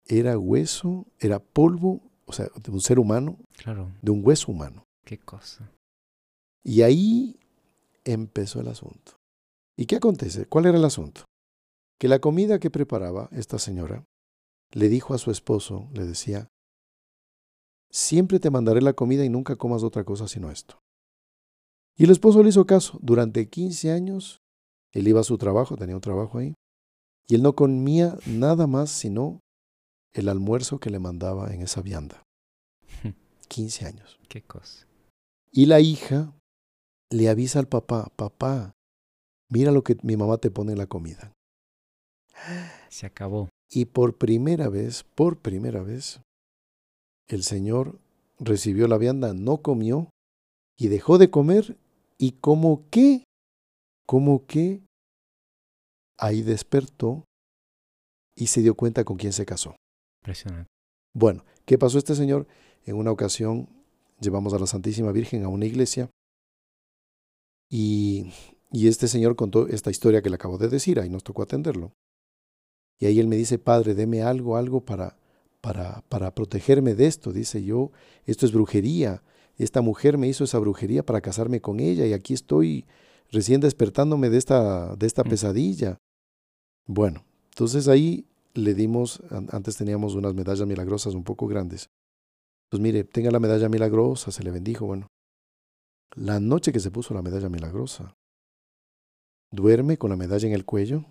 era hueso, era polvo, o sea, de un ser humano, claro. de un hueso humano. Qué cosa. Y ahí empezó el asunto. ¿Y qué acontece? ¿Cuál era el asunto? Que la comida que preparaba esta señora le dijo a su esposo, le decía, siempre te mandaré la comida y nunca comas otra cosa sino esto. Y el esposo le hizo caso. Durante 15 años, él iba a su trabajo, tenía un trabajo ahí, y él no comía nada más sino el almuerzo que le mandaba en esa vianda. 15 años. Qué cosa. Y la hija le avisa al papá, papá, mira lo que mi mamá te pone en la comida. Se acabó. Y por primera vez, por primera vez, el Señor recibió la vianda, no comió y dejó de comer y como que, como que ahí despertó y se dio cuenta con quién se casó. Impresionante. Bueno, ¿qué pasó este señor? En una ocasión llevamos a la Santísima Virgen a una iglesia y, y este señor contó esta historia que le acabo de decir, ahí nos tocó atenderlo. Y ahí él me dice, Padre, deme algo, algo para, para, para protegerme de esto. Dice yo, esto es brujería. Esta mujer me hizo esa brujería para casarme con ella y aquí estoy recién despertándome de esta, de esta mm. pesadilla. Bueno, entonces ahí le dimos, antes teníamos unas medallas milagrosas un poco grandes. Pues mire, tenga la medalla milagrosa, se le bendijo. Bueno, la noche que se puso la medalla milagrosa, duerme con la medalla en el cuello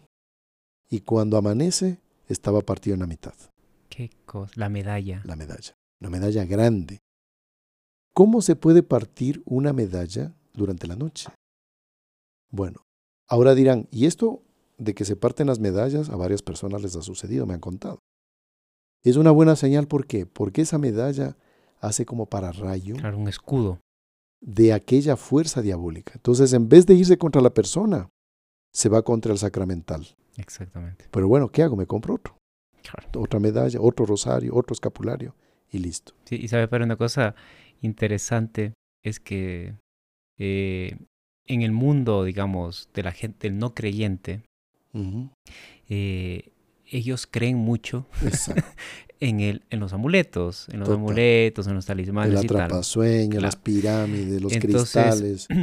y cuando amanece estaba partido en la mitad. ¿Qué cosa? La medalla. La medalla. Una medalla grande. ¿Cómo se puede partir una medalla durante la noche? Bueno, ahora dirán, ¿y esto de que se parten las medallas a varias personas les ha sucedido, me han contado? Es una buena señal, ¿por qué? Porque esa medalla hace como para rayo. Claro, un escudo. De aquella fuerza diabólica. Entonces, en vez de irse contra la persona, se va contra el sacramental. Exactamente. Pero bueno, ¿qué hago? Me compro otro. Otra medalla, otro rosario, otro escapulario y listo. Sí, y sabe, pero una cosa interesante es que eh, en el mundo, digamos, de la gente no creyente, eh, ellos creen mucho en, el, en los amuletos, en los amuletos, en los talismanes. El atrapasueño, las pirámides, los cristales.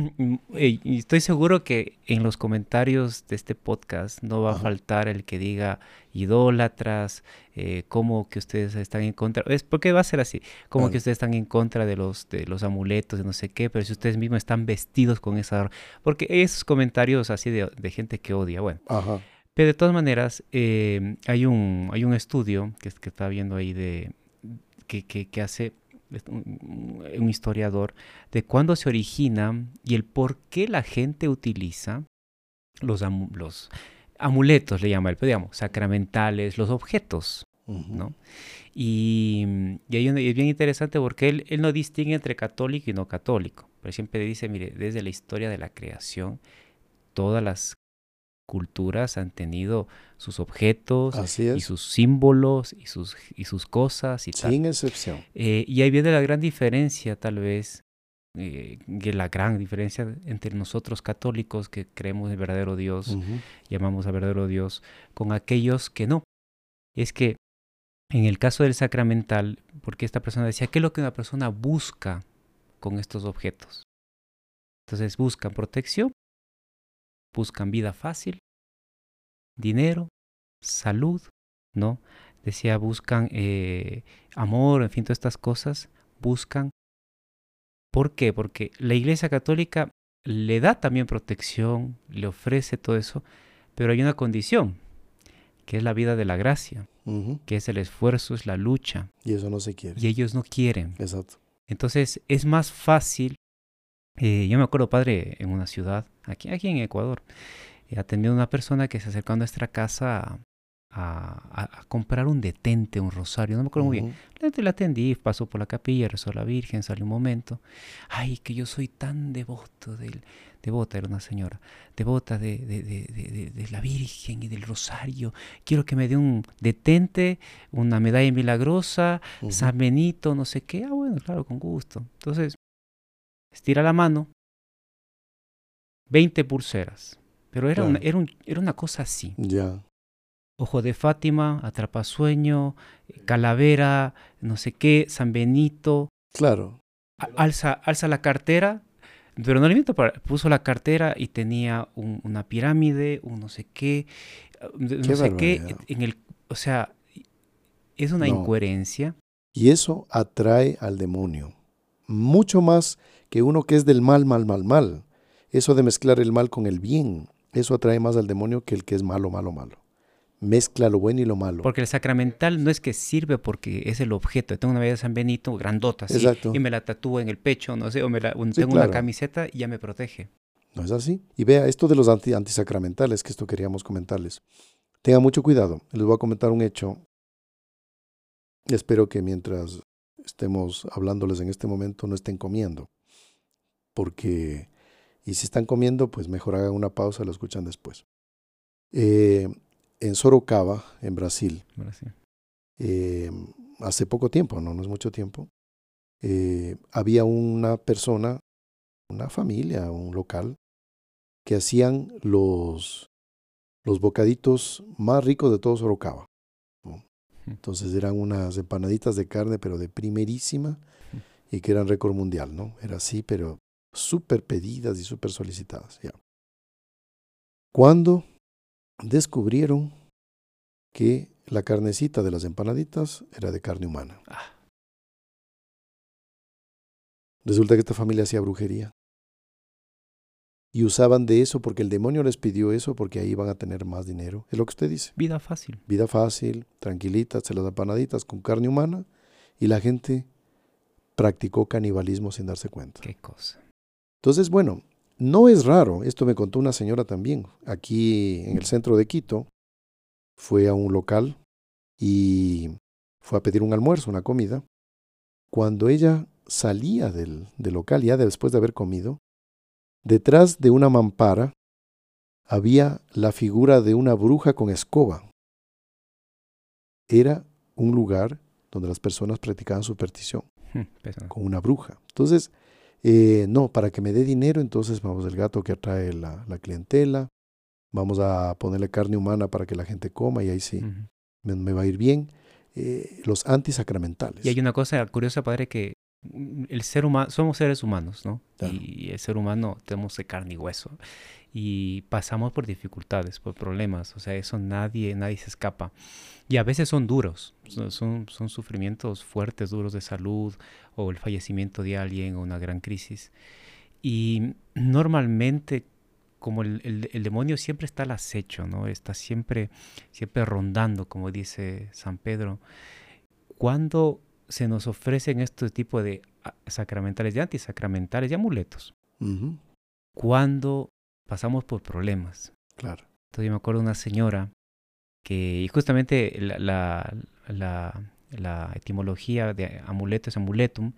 Y estoy seguro que en los comentarios de este podcast no va a faltar el que diga idólatras, eh, como que ustedes están en contra. Es porque va a ser así, como que ustedes están en contra de los, de los amuletos, de no sé qué, pero si ustedes mismos están vestidos con esa. Porque esos comentarios así de, de gente que odia, bueno. Ajá. Pero de todas maneras, eh, hay, un, hay un estudio que, que está viendo ahí de, que, que, hace un, historiador de cuándo se origina y el por qué la gente utiliza los, los amuletos, le llama el digamos, sacramentales, los objetos. ¿no? Y, y ahí es bien interesante porque él, él no distingue entre católico y no católico, pero siempre dice, mire, desde la historia de la creación, todas las culturas han tenido sus objetos y sus símbolos y sus, y sus cosas y Sin excepción. Eh, y ahí viene la gran diferencia, tal vez, eh, la gran diferencia entre nosotros católicos que creemos en el verdadero Dios, llamamos al verdadero Dios, con aquellos que no. Es que en el caso del sacramental, porque esta persona decía, ¿qué es lo que una persona busca con estos objetos? Entonces buscan protección, buscan vida fácil, dinero, salud, ¿no? Decía, buscan eh, amor, en fin, todas estas cosas, buscan. ¿Por qué? Porque la Iglesia Católica le da también protección, le ofrece todo eso, pero hay una condición, que es la vida de la gracia, que es el esfuerzo, es la lucha. Y eso no se quiere. Y ellos no quieren. Exacto. Entonces es más fácil Eh, yo me acuerdo, padre, en una ciudad, aquí, aquí en Ecuador, eh, atendiendo a una persona que se acercó a nuestra casa a, comprar un detente, un rosario, no me acuerdo muy bien. La, atendí, pasó por la capilla, rezó a la Virgen, salió un momento. Ay, que yo soy tan devoto del, devota, era una señora, devota de, de, de, de, la Virgen y del rosario. Quiero que me dé un detente, una medalla milagrosa, San Benito, no sé qué. Ah, bueno, claro, con gusto. Entonces, estira la mano, 20 pulseras. Pero era, una, era, un, era una cosa así. Ya. Ojo de Fátima, Atrapasueño, Calavera, no sé qué, San Benito. Claro. Alza, alza la cartera, pero no le miento, puso la cartera y tenía una pirámide, un no sé qué, no sé qué, en el, o sea, es una incoherencia. Y eso atrae al demonio, mucho más que uno que es del mal, mal, mal, mal. Eso de mezclar el mal con el bien, eso atrae más al demonio que el que es malo, malo, malo mezcla lo bueno y lo malo. Porque el sacramental no es que sirve porque es el objeto. Tengo una medalla de San Benito grandota así, y me la tatúo en el pecho, no sé, o me la, tengo una camiseta y ya me protege. No es así. Y vea, esto de los anti antisacramentales, que esto queríamos comentarles. Tenga mucho cuidado. Les voy a comentar un hecho. Espero que mientras estemos hablándoles en este momento no estén comiendo. Porque, y si están comiendo, pues mejor hagan una pausa lo escuchan después. Eh, en Sorocaba, en Brasil, eh, hace poco tiempo, no, no es mucho tiempo, eh, había una persona, una familia, un local, que hacían los, los bocaditos más ricos de todo Sorocaba. Entonces eran unas empanaditas de carne, pero de primerísima, y que eran récord mundial, ¿no? Era así, pero súper pedidas y súper solicitadas. Ya. Cuando descubrieron que la carnecita de las empanaditas era de carne humana. Ah. Resulta que esta familia hacía brujería. Y usaban de eso porque el demonio les pidió eso porque ahí iban a tener más dinero. Es lo que usted dice. Vida fácil. Vida fácil, tranquilita, se las empanaditas con carne humana y la gente practicó canibalismo sin darse cuenta. Qué cosa. Entonces, bueno, no es raro, esto me contó una señora también, aquí en el centro de Quito, fue a un local y fue a pedir un almuerzo, una comida. Cuando ella salía del, local, ya después de haber comido, detrás de una mampara había la figura de una bruja con escoba. Era un lugar donde las personas practicaban superstición hmm, con una bruja. Entonces, eh, no, para que me dé dinero, entonces vamos, el gato que atrae la, clientela, vamos a ponerle carne humana para que la gente coma y ahí sí me, va a ir bien. Eh, los antisacramentales. Y hay una cosa curiosa, padre, que mm, el ser humano, somos seres humanos, ¿no? Y el ser humano tenemos de carne y hueso. Y pasamos por dificultades, por problemas. O sea, eso nadie, nadie se escapa. Y a veces son duros, son, son sufrimientos fuertes, duros de salud, o el fallecimiento de alguien, o una gran crisis. Y normalmente, como el, el, demonio siempre está al acecho, ¿no? Está siempre, siempre rondando, como dice San Pedro. Cuando se nos ofrecen este tipo de ah, sacramentales, de antisacramentales, de amuletos, cuando pasamos por problemas. Claro. Entonces yo me acuerdo de una señora que y justamente la, la, etimología de amuleto es amuletum,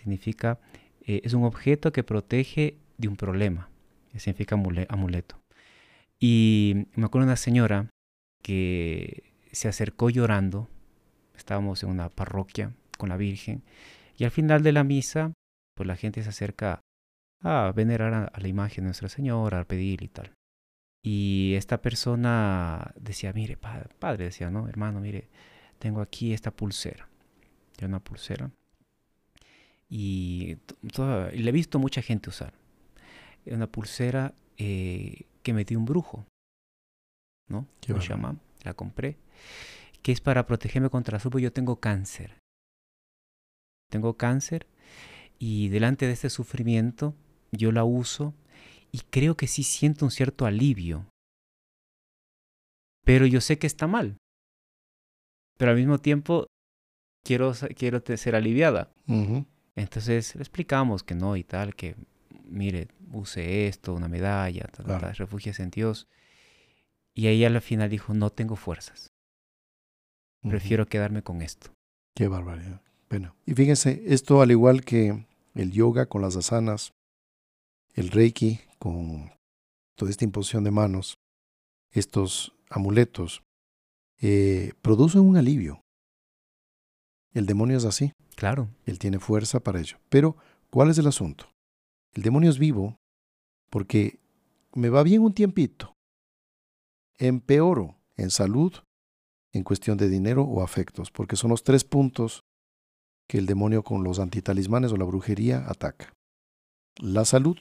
significa, eh, es un objeto que protege de un problema, significa amuleto. Y me acuerdo de una señora que se acercó llorando, estábamos en una parroquia con la Virgen, y al final de la misa, pues la gente se acerca a venerar a, a la imagen de Nuestra Señora, a pedir y tal. Y esta persona decía, mire, padre, decía, no, hermano, mire, tengo aquí esta pulsera. Ya una pulsera. Y, toda, le he visto mucha gente usar. Una pulsera eh, que me dio un brujo. ¿No? Qué llama, la compré. Que es para protegerme contra la Yo tengo cáncer. Tengo cáncer. Y delante de este sufrimiento, yo la uso y creo que sí siento un cierto alivio. Pero yo sé que está mal. Pero al mismo tiempo quiero, quiero ser aliviada. Entonces le explicamos que no y tal, que mire, use esto, una medalla, tal, refugies en Dios. Y ella al final dijo, no tengo fuerzas. Prefiero quedarme con esto. Qué barbaridad. Bueno, y fíjense, esto al igual que el yoga con las asanas, el reiki con toda esta imposición de manos, estos amuletos, eh, producen un alivio. El demonio es así. Claro. Él tiene fuerza para ello. Pero, ¿cuál es el asunto? El demonio es vivo porque me va bien un tiempito. Empeoro en salud, en cuestión de dinero o afectos, porque son los tres puntos que el demonio con los antitalismanes o la brujería ataca. La salud,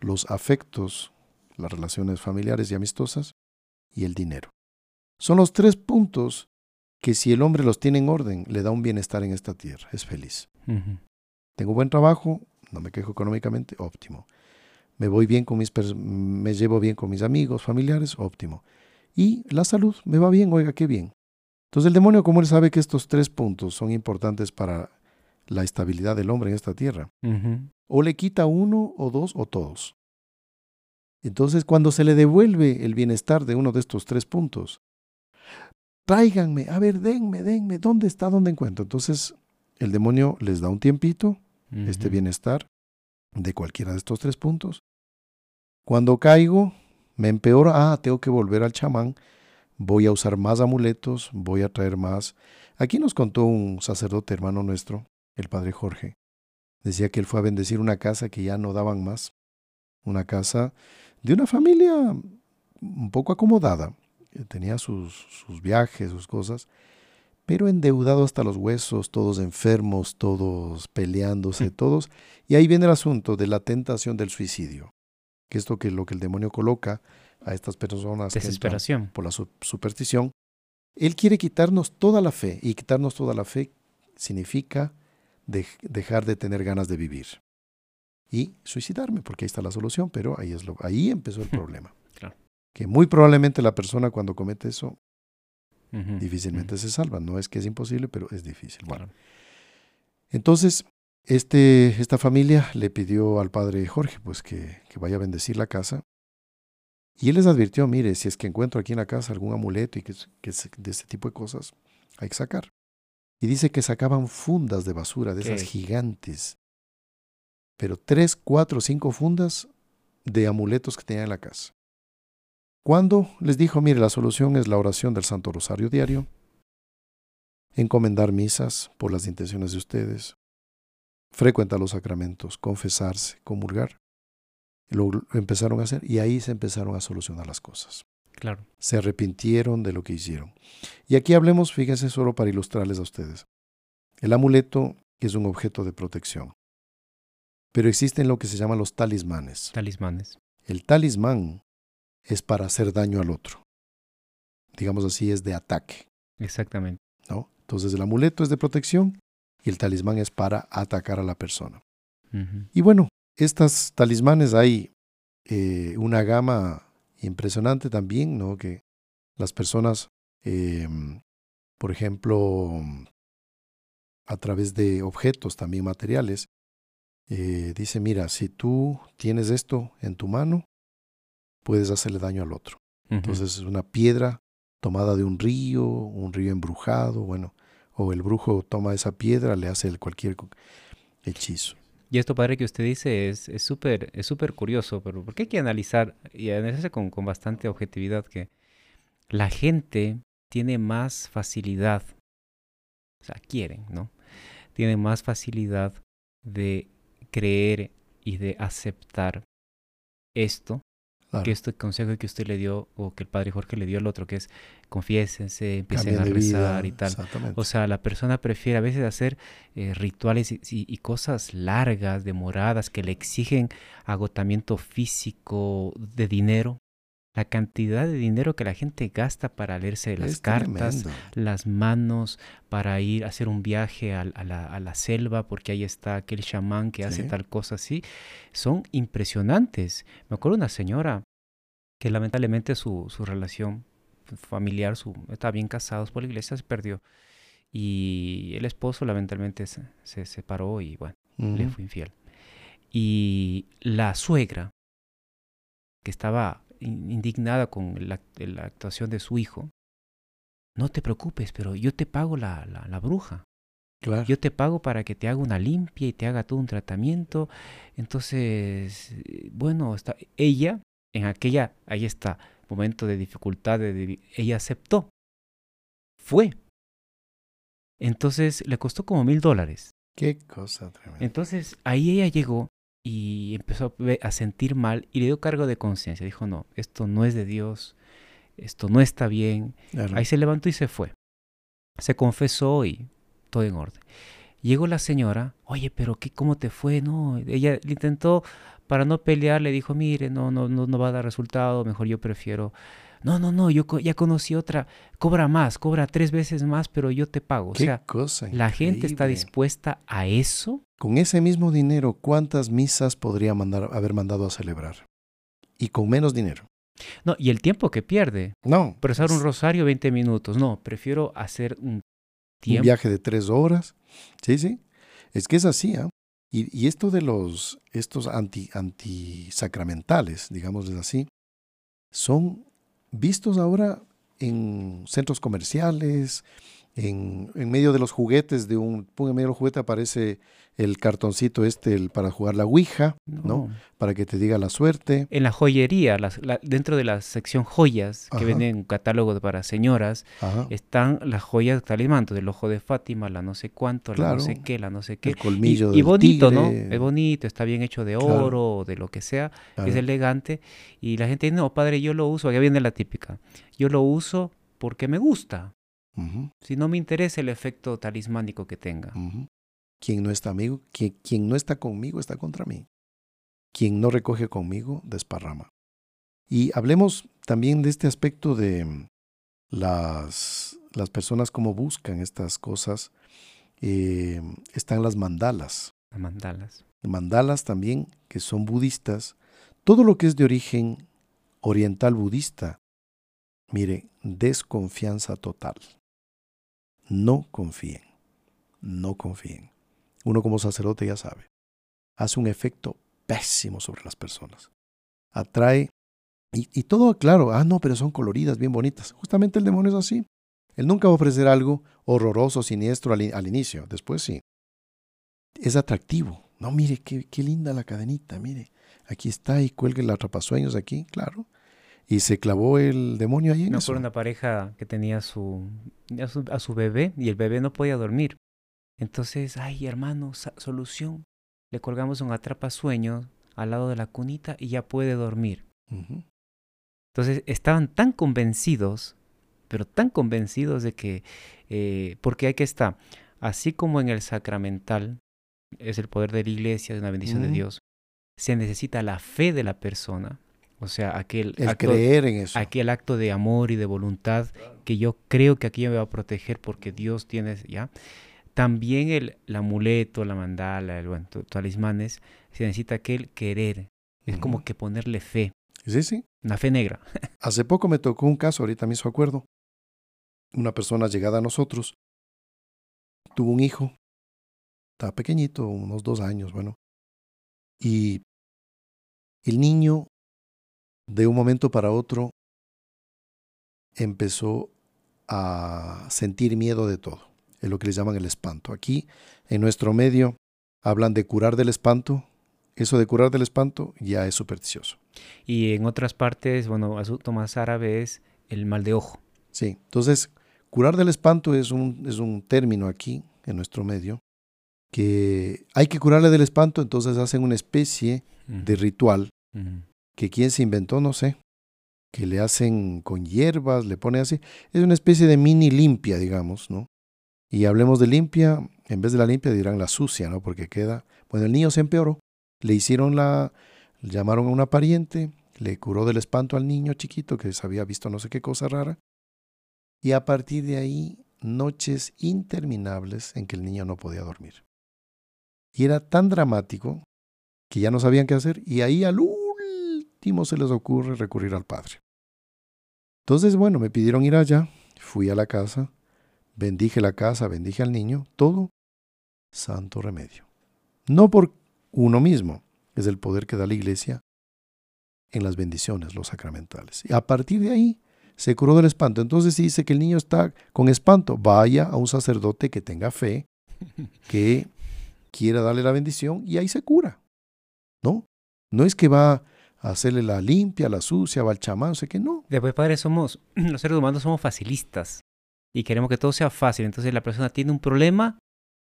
los afectos, las relaciones familiares y amistosas y el dinero. Son los tres puntos que si el hombre los tiene en orden, le da un bienestar en esta tierra, es feliz. Tengo buen trabajo, no me quejo económicamente, óptimo. Me voy bien con mis me llevo bien con mis amigos, familiares, óptimo. Y la salud, me va bien, oiga, qué bien. Entonces el demonio, como él sabe que estos tres puntos son importantes para la estabilidad del hombre en esta tierra, o le quita uno o dos o todos. Entonces cuando se le devuelve el bienestar de uno de estos tres puntos, tráiganme, a ver, denme, denme, ¿dónde está? ¿Dónde encuentro? Entonces el demonio les da un tiempito, este bienestar de cualquiera de estos tres puntos. Cuando caigo, me empeora, ah, tengo que volver al chamán, voy a usar más amuletos, voy a traer más. Aquí nos contó un sacerdote hermano nuestro, el padre Jorge. Decía que él fue a bendecir una casa que ya no daban más. Una casa de una familia un poco acomodada. Tenía sus, sus viajes, sus cosas, pero endeudado hasta los huesos, todos enfermos, todos peleándose, mm. todos. Y ahí viene el asunto de la tentación del suicidio, que es lo que, lo que el demonio coloca a estas personas Desesperación. por la superstición. Él quiere quitarnos toda la fe y quitarnos toda la fe significa dejar de tener ganas de vivir y suicidarme, porque ahí está la solución, pero ahí, es lo, ahí empezó el problema. Claro. Que muy probablemente la persona cuando comete eso difícilmente se salva. No es que es imposible, pero es difícil. Bueno. Entonces, este, esta familia le pidió al padre Jorge pues que, que vaya a bendecir la casa y él les advirtió, mire, si es que encuentro aquí en la casa algún amuleto y que, de este tipo de cosas, hay que sacar. Y dice que sacaban fundas de basura, de esas gigantes. Pero tres, cuatro, cinco fundas de amuletos que tenían en la casa. Cuando les dijo, mire, la solución es la oración del Santo Rosario diario, encomendar misas por las intenciones de ustedes, frecuentar los sacramentos, confesarse, comulgar, lo empezaron a hacer y ahí se empezaron a solucionar las cosas. Claro. Se arrepintieron de lo que hicieron. Y aquí hablemos, fíjense, solo para ilustrarles a ustedes. El amuleto es un objeto de protección. Pero existen lo que se llaman los talismanes. Talismanes. El talismán es para hacer daño al otro. Digamos así, es de ataque. Exactamente. ¿no? Entonces el amuleto es de protección y el talismán es para atacar a la persona. Y bueno, estas talismanes hay eh, una gama impresionante también, ¿no? Que las personas, em, por ejemplo, a través de objetos también materiales, eh, dice, mira, si tú tienes esto en tu mano, puedes hacerle daño al otro. Entonces es una piedra tomada de un río, un río embrujado, bueno, o el brujo toma esa piedra, le hace cualquier hechizo. Y esto, padre, que usted dice es súper es súper curioso, pero porque hay que analizar y analizarse con, con bastante objetividad que la gente tiene más facilidad, o sea, quieren, ¿no? Tienen más facilidad de creer y de aceptar esto que este consejo que usted le dio o que el padre Jorge le dio al otro, que es confiésense, empiecen a rezar y tal. O sea, la persona prefiere a veces hacer eh, rituales y, cosas largas, demoradas, que le exigen agotamiento físico, de dinero. La cantidad de dinero que la gente gasta para leerse las cartas, las manos, para ir a hacer un viaje a, la, selva, porque ahí está aquel chamán que hace tal cosa así, son impresionantes. Me acuerdo una señora que lamentablemente su, su relación familiar, su, estaba bien casados por la iglesia, se perdió. Y el esposo lamentablemente se, se separó y bueno, le fue infiel. Y la suegra, que estaba indignada con la, la, actuación de su hijo, no te preocupes, pero yo te pago la, la, la bruja. Claro. Yo te pago para que te haga una limpia y te haga todo un tratamiento. Entonces, bueno, está, ella, en aquella, ahí está, momento de dificultad, de, ella aceptó. Fue. Entonces le costó como mil dólares. Qué cosa tremenda. Entonces ahí ella llegó y empezó a sentir mal y le dio cargo de conciencia. Dijo, no, esto no es de Dios, esto no está bien. Claro. Ahí se levantó y se fue. Se confesó y todo en orden. Llegó la señora, oye, pero qué, ¿cómo te fue? No, ella le intentó, para no pelear, le dijo, mire, no, no, no, no va a dar resultado, mejor yo prefiero... No, no, no, yo ya conocí otra, cobra más, cobra tres veces más, pero yo te pago. Qué o sea, cosa la gente está dispuesta a eso. Con ese mismo dinero, ¿cuántas misas podría mandar, haber mandado a celebrar? Y con menos dinero. No, y el tiempo que pierde. No. Rezar un rosario 20 minutos. No, prefiero hacer un tiempo. Un viaje de tres horas. Sí, sí. Es que es así, ¿ah? Y, y, esto de los, estos anti, antisacramentales, digámosles así, son vistos ahora en centros comerciales, en, en, medio de los juguetes, de un, en medio del juguete aparece el cartoncito este el, para jugar la Ouija, no. ¿no? Para que te diga la suerte. En la joyería, las, la, dentro de la sección joyas, que venden un catálogo para señoras, Ajá. están las joyas talismán, del ojo de Fátima, la no sé cuánto, claro. la no sé qué, la no sé qué. El colmillo y, y bonito, tigre. ¿no? Es bonito, está bien hecho de oro claro. o de lo que sea, claro. es elegante. Y la gente dice, no, padre, yo lo uso, aquí viene la típica, yo lo uso porque me gusta. Uh -huh. Si no me interesa el efecto talismánico que tenga. Uh -huh. Quien no está amigo, quien, quien, no está conmigo está contra mí. Quien no recoge conmigo desparrama. Y hablemos también de este aspecto de las, las personas cómo buscan estas cosas. Eh, están las mandalas. Las mandalas. Mandalas también que son budistas. Todo lo que es de origen oriental budista, mire, desconfianza total. No confíen, no confíen. Uno como sacerdote ya sabe, hace un efecto pésimo sobre las personas. Atrae, y, y, todo claro, ah, no, pero son coloridas, bien bonitas. Justamente el demonio es así. Él nunca va a ofrecer algo horroroso, siniestro al, al inicio, después sí. Es atractivo. No, mire, qué, qué linda la cadenita, mire. Aquí está y cuelgue el atrapasueños aquí, claro y se clavó el demonio ahí en no, eso. por una pareja que tenía su a, su a, su bebé y el bebé no podía dormir. Entonces, ay, hermano, solución. Le colgamos un atrapasueños al lado de la cunita y ya puede dormir. Uh -huh. Entonces, estaban tan convencidos, pero tan convencidos de que, eh, porque hay que estar, así como en el sacramental, es el poder de la iglesia, de una bendición uh -huh. de Dios, se necesita la fe de la persona, o sea, aquel el acto, creer en eso. aquel acto de amor y de voluntad que yo creo que aquí me va a proteger porque Dios tiene, ¿ya? También el, el amuleto, la mandala, el bueno, talismanes, se necesita aquel querer. Es uh -huh. como que ponerle fe. Sí, sí. Una fe negra. Hace poco me tocó un caso, ahorita me hizo acuerdo. Una persona llegada a nosotros tuvo un hijo, estaba pequeñito, unos dos años, bueno. Y el niño de un momento para otro empezó a sentir miedo de todo. Es lo que le llaman el espanto. Aquí, en nuestro medio, hablan de curar del espanto. Eso de curar del espanto ya es supersticioso. Y en otras partes, bueno, asunto más árabe es el mal de ojo. Sí, entonces, curar del espanto es un, es un término aquí, en nuestro medio, que hay que curarle del espanto, entonces hacen una especie uh -huh. de ritual uh -huh que quién se inventó, no sé, que le hacen con hierbas, le pone así, es una especie de mini limpia, digamos, ¿no? Y hablemos de limpia, en vez de la limpia dirán la sucia, ¿no? Porque queda, bueno, el niño se empeoró, le hicieron la, llamaron a una pariente, le curó del espanto al niño chiquito que se había visto no sé qué cosa rara, y a partir de ahí, noches interminables en que el niño no podía dormir. Y era tan dramático que ya no sabían qué hacer, y ahí al último se les ocurre recurrir al padre. Entonces, bueno, me pidieron ir allá, fui a la casa, bendije la casa, bendije al niño, todo santo remedio. No por uno mismo, es el poder que da la iglesia en las bendiciones, los sacramentales. Y a partir de ahí se curó del espanto. Entonces si dice que el niño está con espanto, vaya a un sacerdote que tenga fe, que quiera darle la bendición y ahí se cura. ¿No? No es que va hacerle la limpia, la sucia, va al chamán, sé que no. Después, padre, somos, los seres humanos somos facilistas y queremos que todo sea fácil. Entonces la persona tiene un problema,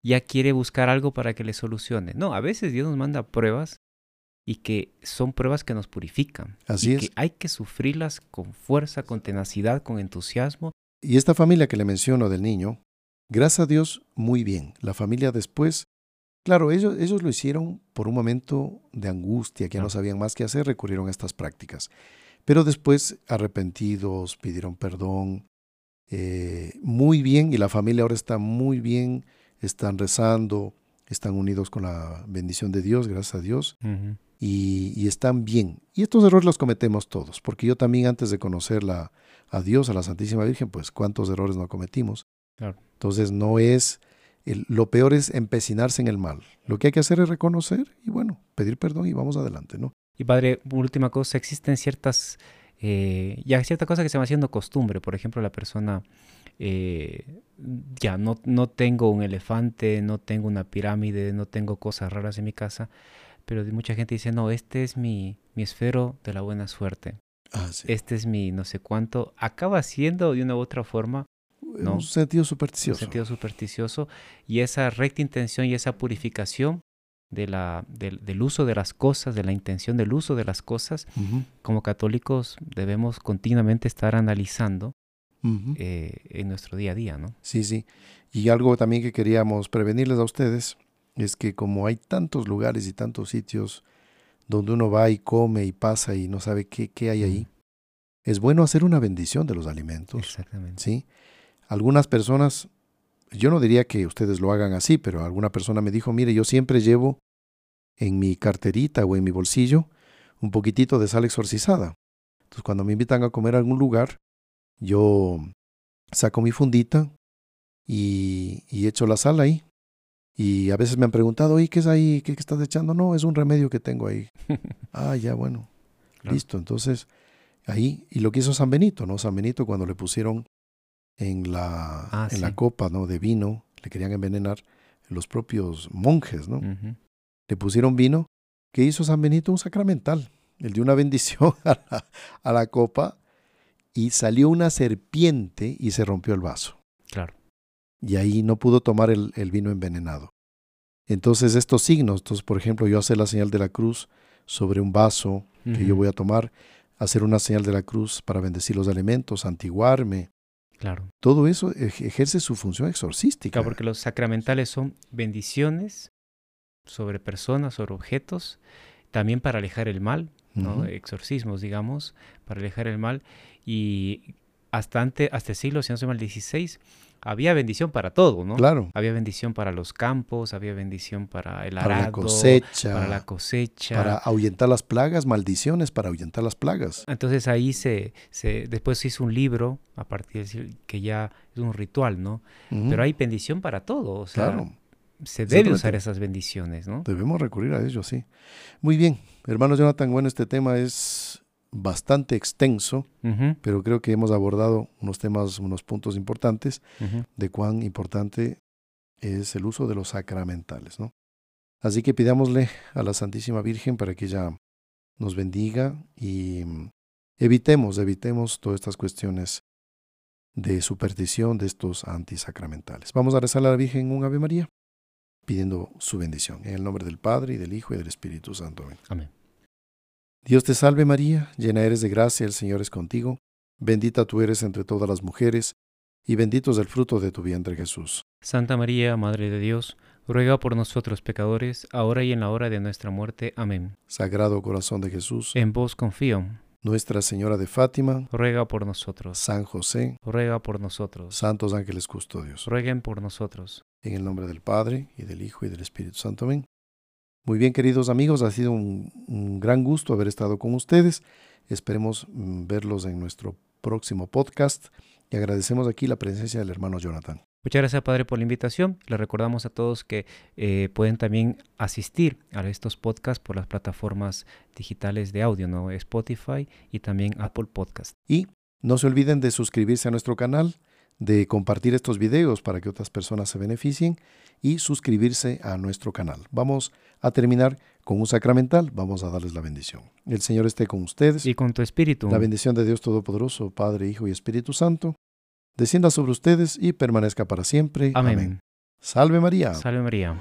ya quiere buscar algo para que le solucione. No, a veces Dios nos manda pruebas y que son pruebas que nos purifican. Así y es. Que hay que sufrirlas con fuerza, con tenacidad, con entusiasmo. Y esta familia que le menciono del niño, gracias a Dios, muy bien. La familia después, claro, ellos, ellos lo hicieron por un momento de angustia, que ya no sabían más qué hacer, recurrieron a estas prácticas. Pero después, arrepentidos, pidieron perdón, eh, muy bien, y la familia ahora está muy bien, están rezando, están unidos con la bendición de Dios, gracias a Dios. Uh -huh y, y, están bien. Y estos errores los cometemos todos, porque yo también antes de conocer la, a Dios, a la Santísima Virgen, pues cuántos errores no cometimos. Claro. Entonces no es, el, lo peor es empecinarse en el mal. Lo que hay que hacer es reconocer y bueno, pedir perdón y vamos adelante, ¿no? Y padre, última cosa, existen ciertas, eh, ya ciertas cosas que se van haciendo costumbre. Por ejemplo, la persona, eh, ya no, no tengo un elefante, no tengo una pirámide, no tengo cosas raras en mi casa pero mucha gente dice, no, este es mi, mi esfero de la buena suerte. Ah, sí. Este es mi no sé cuánto. Acaba siendo de una u otra forma ¿no? un sentido supersticioso. Un sentido supersticioso. Y esa recta intención y esa purificación de la, del, del uso de las cosas, de la intención del uso de las cosas, uh -huh. como católicos debemos continuamente estar analizando uh -huh. eh, en nuestro día a día, ¿no? Sí, sí. Y algo también que queríamos prevenirles a ustedes es que como hay tantos lugares y tantos sitios donde uno va y come y pasa y no sabe qué, qué hay ahí, es bueno hacer una bendición de los alimentos. Exactamente. ¿sí? Algunas personas, yo no diría que ustedes lo hagan así, pero alguna persona me dijo, mire, yo siempre llevo en mi carterita o en mi bolsillo un poquitito de sal exorcizada. Entonces cuando me invitan a comer a algún lugar, yo saco mi fundita y, y echo la sal ahí y a veces me han preguntado, oye, ¿qué es ahí? ¿Qué, estás echando? No, es un remedio que tengo ahí. ah, ya, bueno. Claro. Listo. Entonces, ahí, y lo que hizo San Benito, ¿no? San Benito cuando le pusieron en la, ah, en sí. la copa, ¿no? De vino, le querían envenenar los propios monjes, ¿no? Uh -huh. Le pusieron vino. ¿Qué hizo San Benito? Un sacramental. Él dio una bendición a la, a la copa y salió una serpiente y se rompió el vaso. Claro y ahí no pudo tomar el, el, vino envenenado. Entonces estos signos, entonces por ejemplo yo hacer la señal de la cruz sobre un vaso uh -huh. que yo voy a tomar, hacer una señal de la cruz para bendecir los alimentos, antiguarme. Claro. Todo eso ejerce su función exorcística. Claro, porque los sacramentales son bendiciones sobre personas, sobre objetos, también para alejar el mal, ¿no? Uh -huh. exorcismos, digamos, para alejar el mal. Y hasta, ante, hasta el siglo, si no mal, 16, había bendición para todo, ¿no? Claro. Había bendición para los campos, había bendición para el para arado, la cosecha, para la cosecha, para ahuyentar las plagas, maldiciones para ahuyentar las plagas. Entonces ahí se, se después se hizo un libro a partir de que ya es un ritual, ¿no? Uh -huh. Pero hay bendición para todo, o sea, claro. se debe usar esas bendiciones, ¿no? Debemos recurrir a ello, sí. Muy bien, hermano Jonathan, bueno, este tema es bastante extenso, uh -huh. pero creo que hemos abordado unos temas, unos puntos importantes uh -huh. de cuán importante es el uso de los sacramentales, ¿no? Así que pidámosle a la Santísima Virgen para que ella nos bendiga y evitemos, evitemos todas estas cuestiones de superstición de estos antisacramentales. Vamos a rezarle a la Virgen un Ave María, pidiendo su bendición. En el nombre del Padre, y del Hijo, y del Espíritu Santo. Amén. Amén. Dios te salve María, llena eres de gracia, el Señor es contigo, bendita tú eres entre todas las mujeres, y bendito es el fruto de tu vientre Jesús. Santa María, Madre de Dios, ruega por nosotros pecadores, ahora y en la hora de nuestra muerte. Amén. Sagrado corazón de Jesús, en vos confío. Nuestra Señora de Fátima, ruega por nosotros. San José, ruega por nosotros. Santos ángeles custodios, rueguen por nosotros. En el nombre del Padre, y del Hijo, y del Espíritu Santo. Amén. Muy bien, queridos amigos, ha sido un, un, gran gusto haber estado con ustedes. Esperemos verlos en nuestro próximo podcast y agradecemos aquí la presencia del hermano Jonathan. Muchas gracias, Padre, por la invitación. Le recordamos a todos que eh, pueden también asistir a estos podcasts por las plataformas digitales de audio, ¿no? Spotify y también Apple Podcast. Y no se olviden de suscribirse a nuestro canal, de compartir estos videos para que otras personas se beneficien y suscribirse a nuestro canal. Vamos a terminar con un sacramental. Vamos a darles la bendición. El Señor esté con ustedes. Y con tu espíritu. La bendición de Dios Todopoderoso, Padre, Hijo y Espíritu Santo descienda sobre ustedes y permanezca para siempre. Amén. Salve María. Salve María.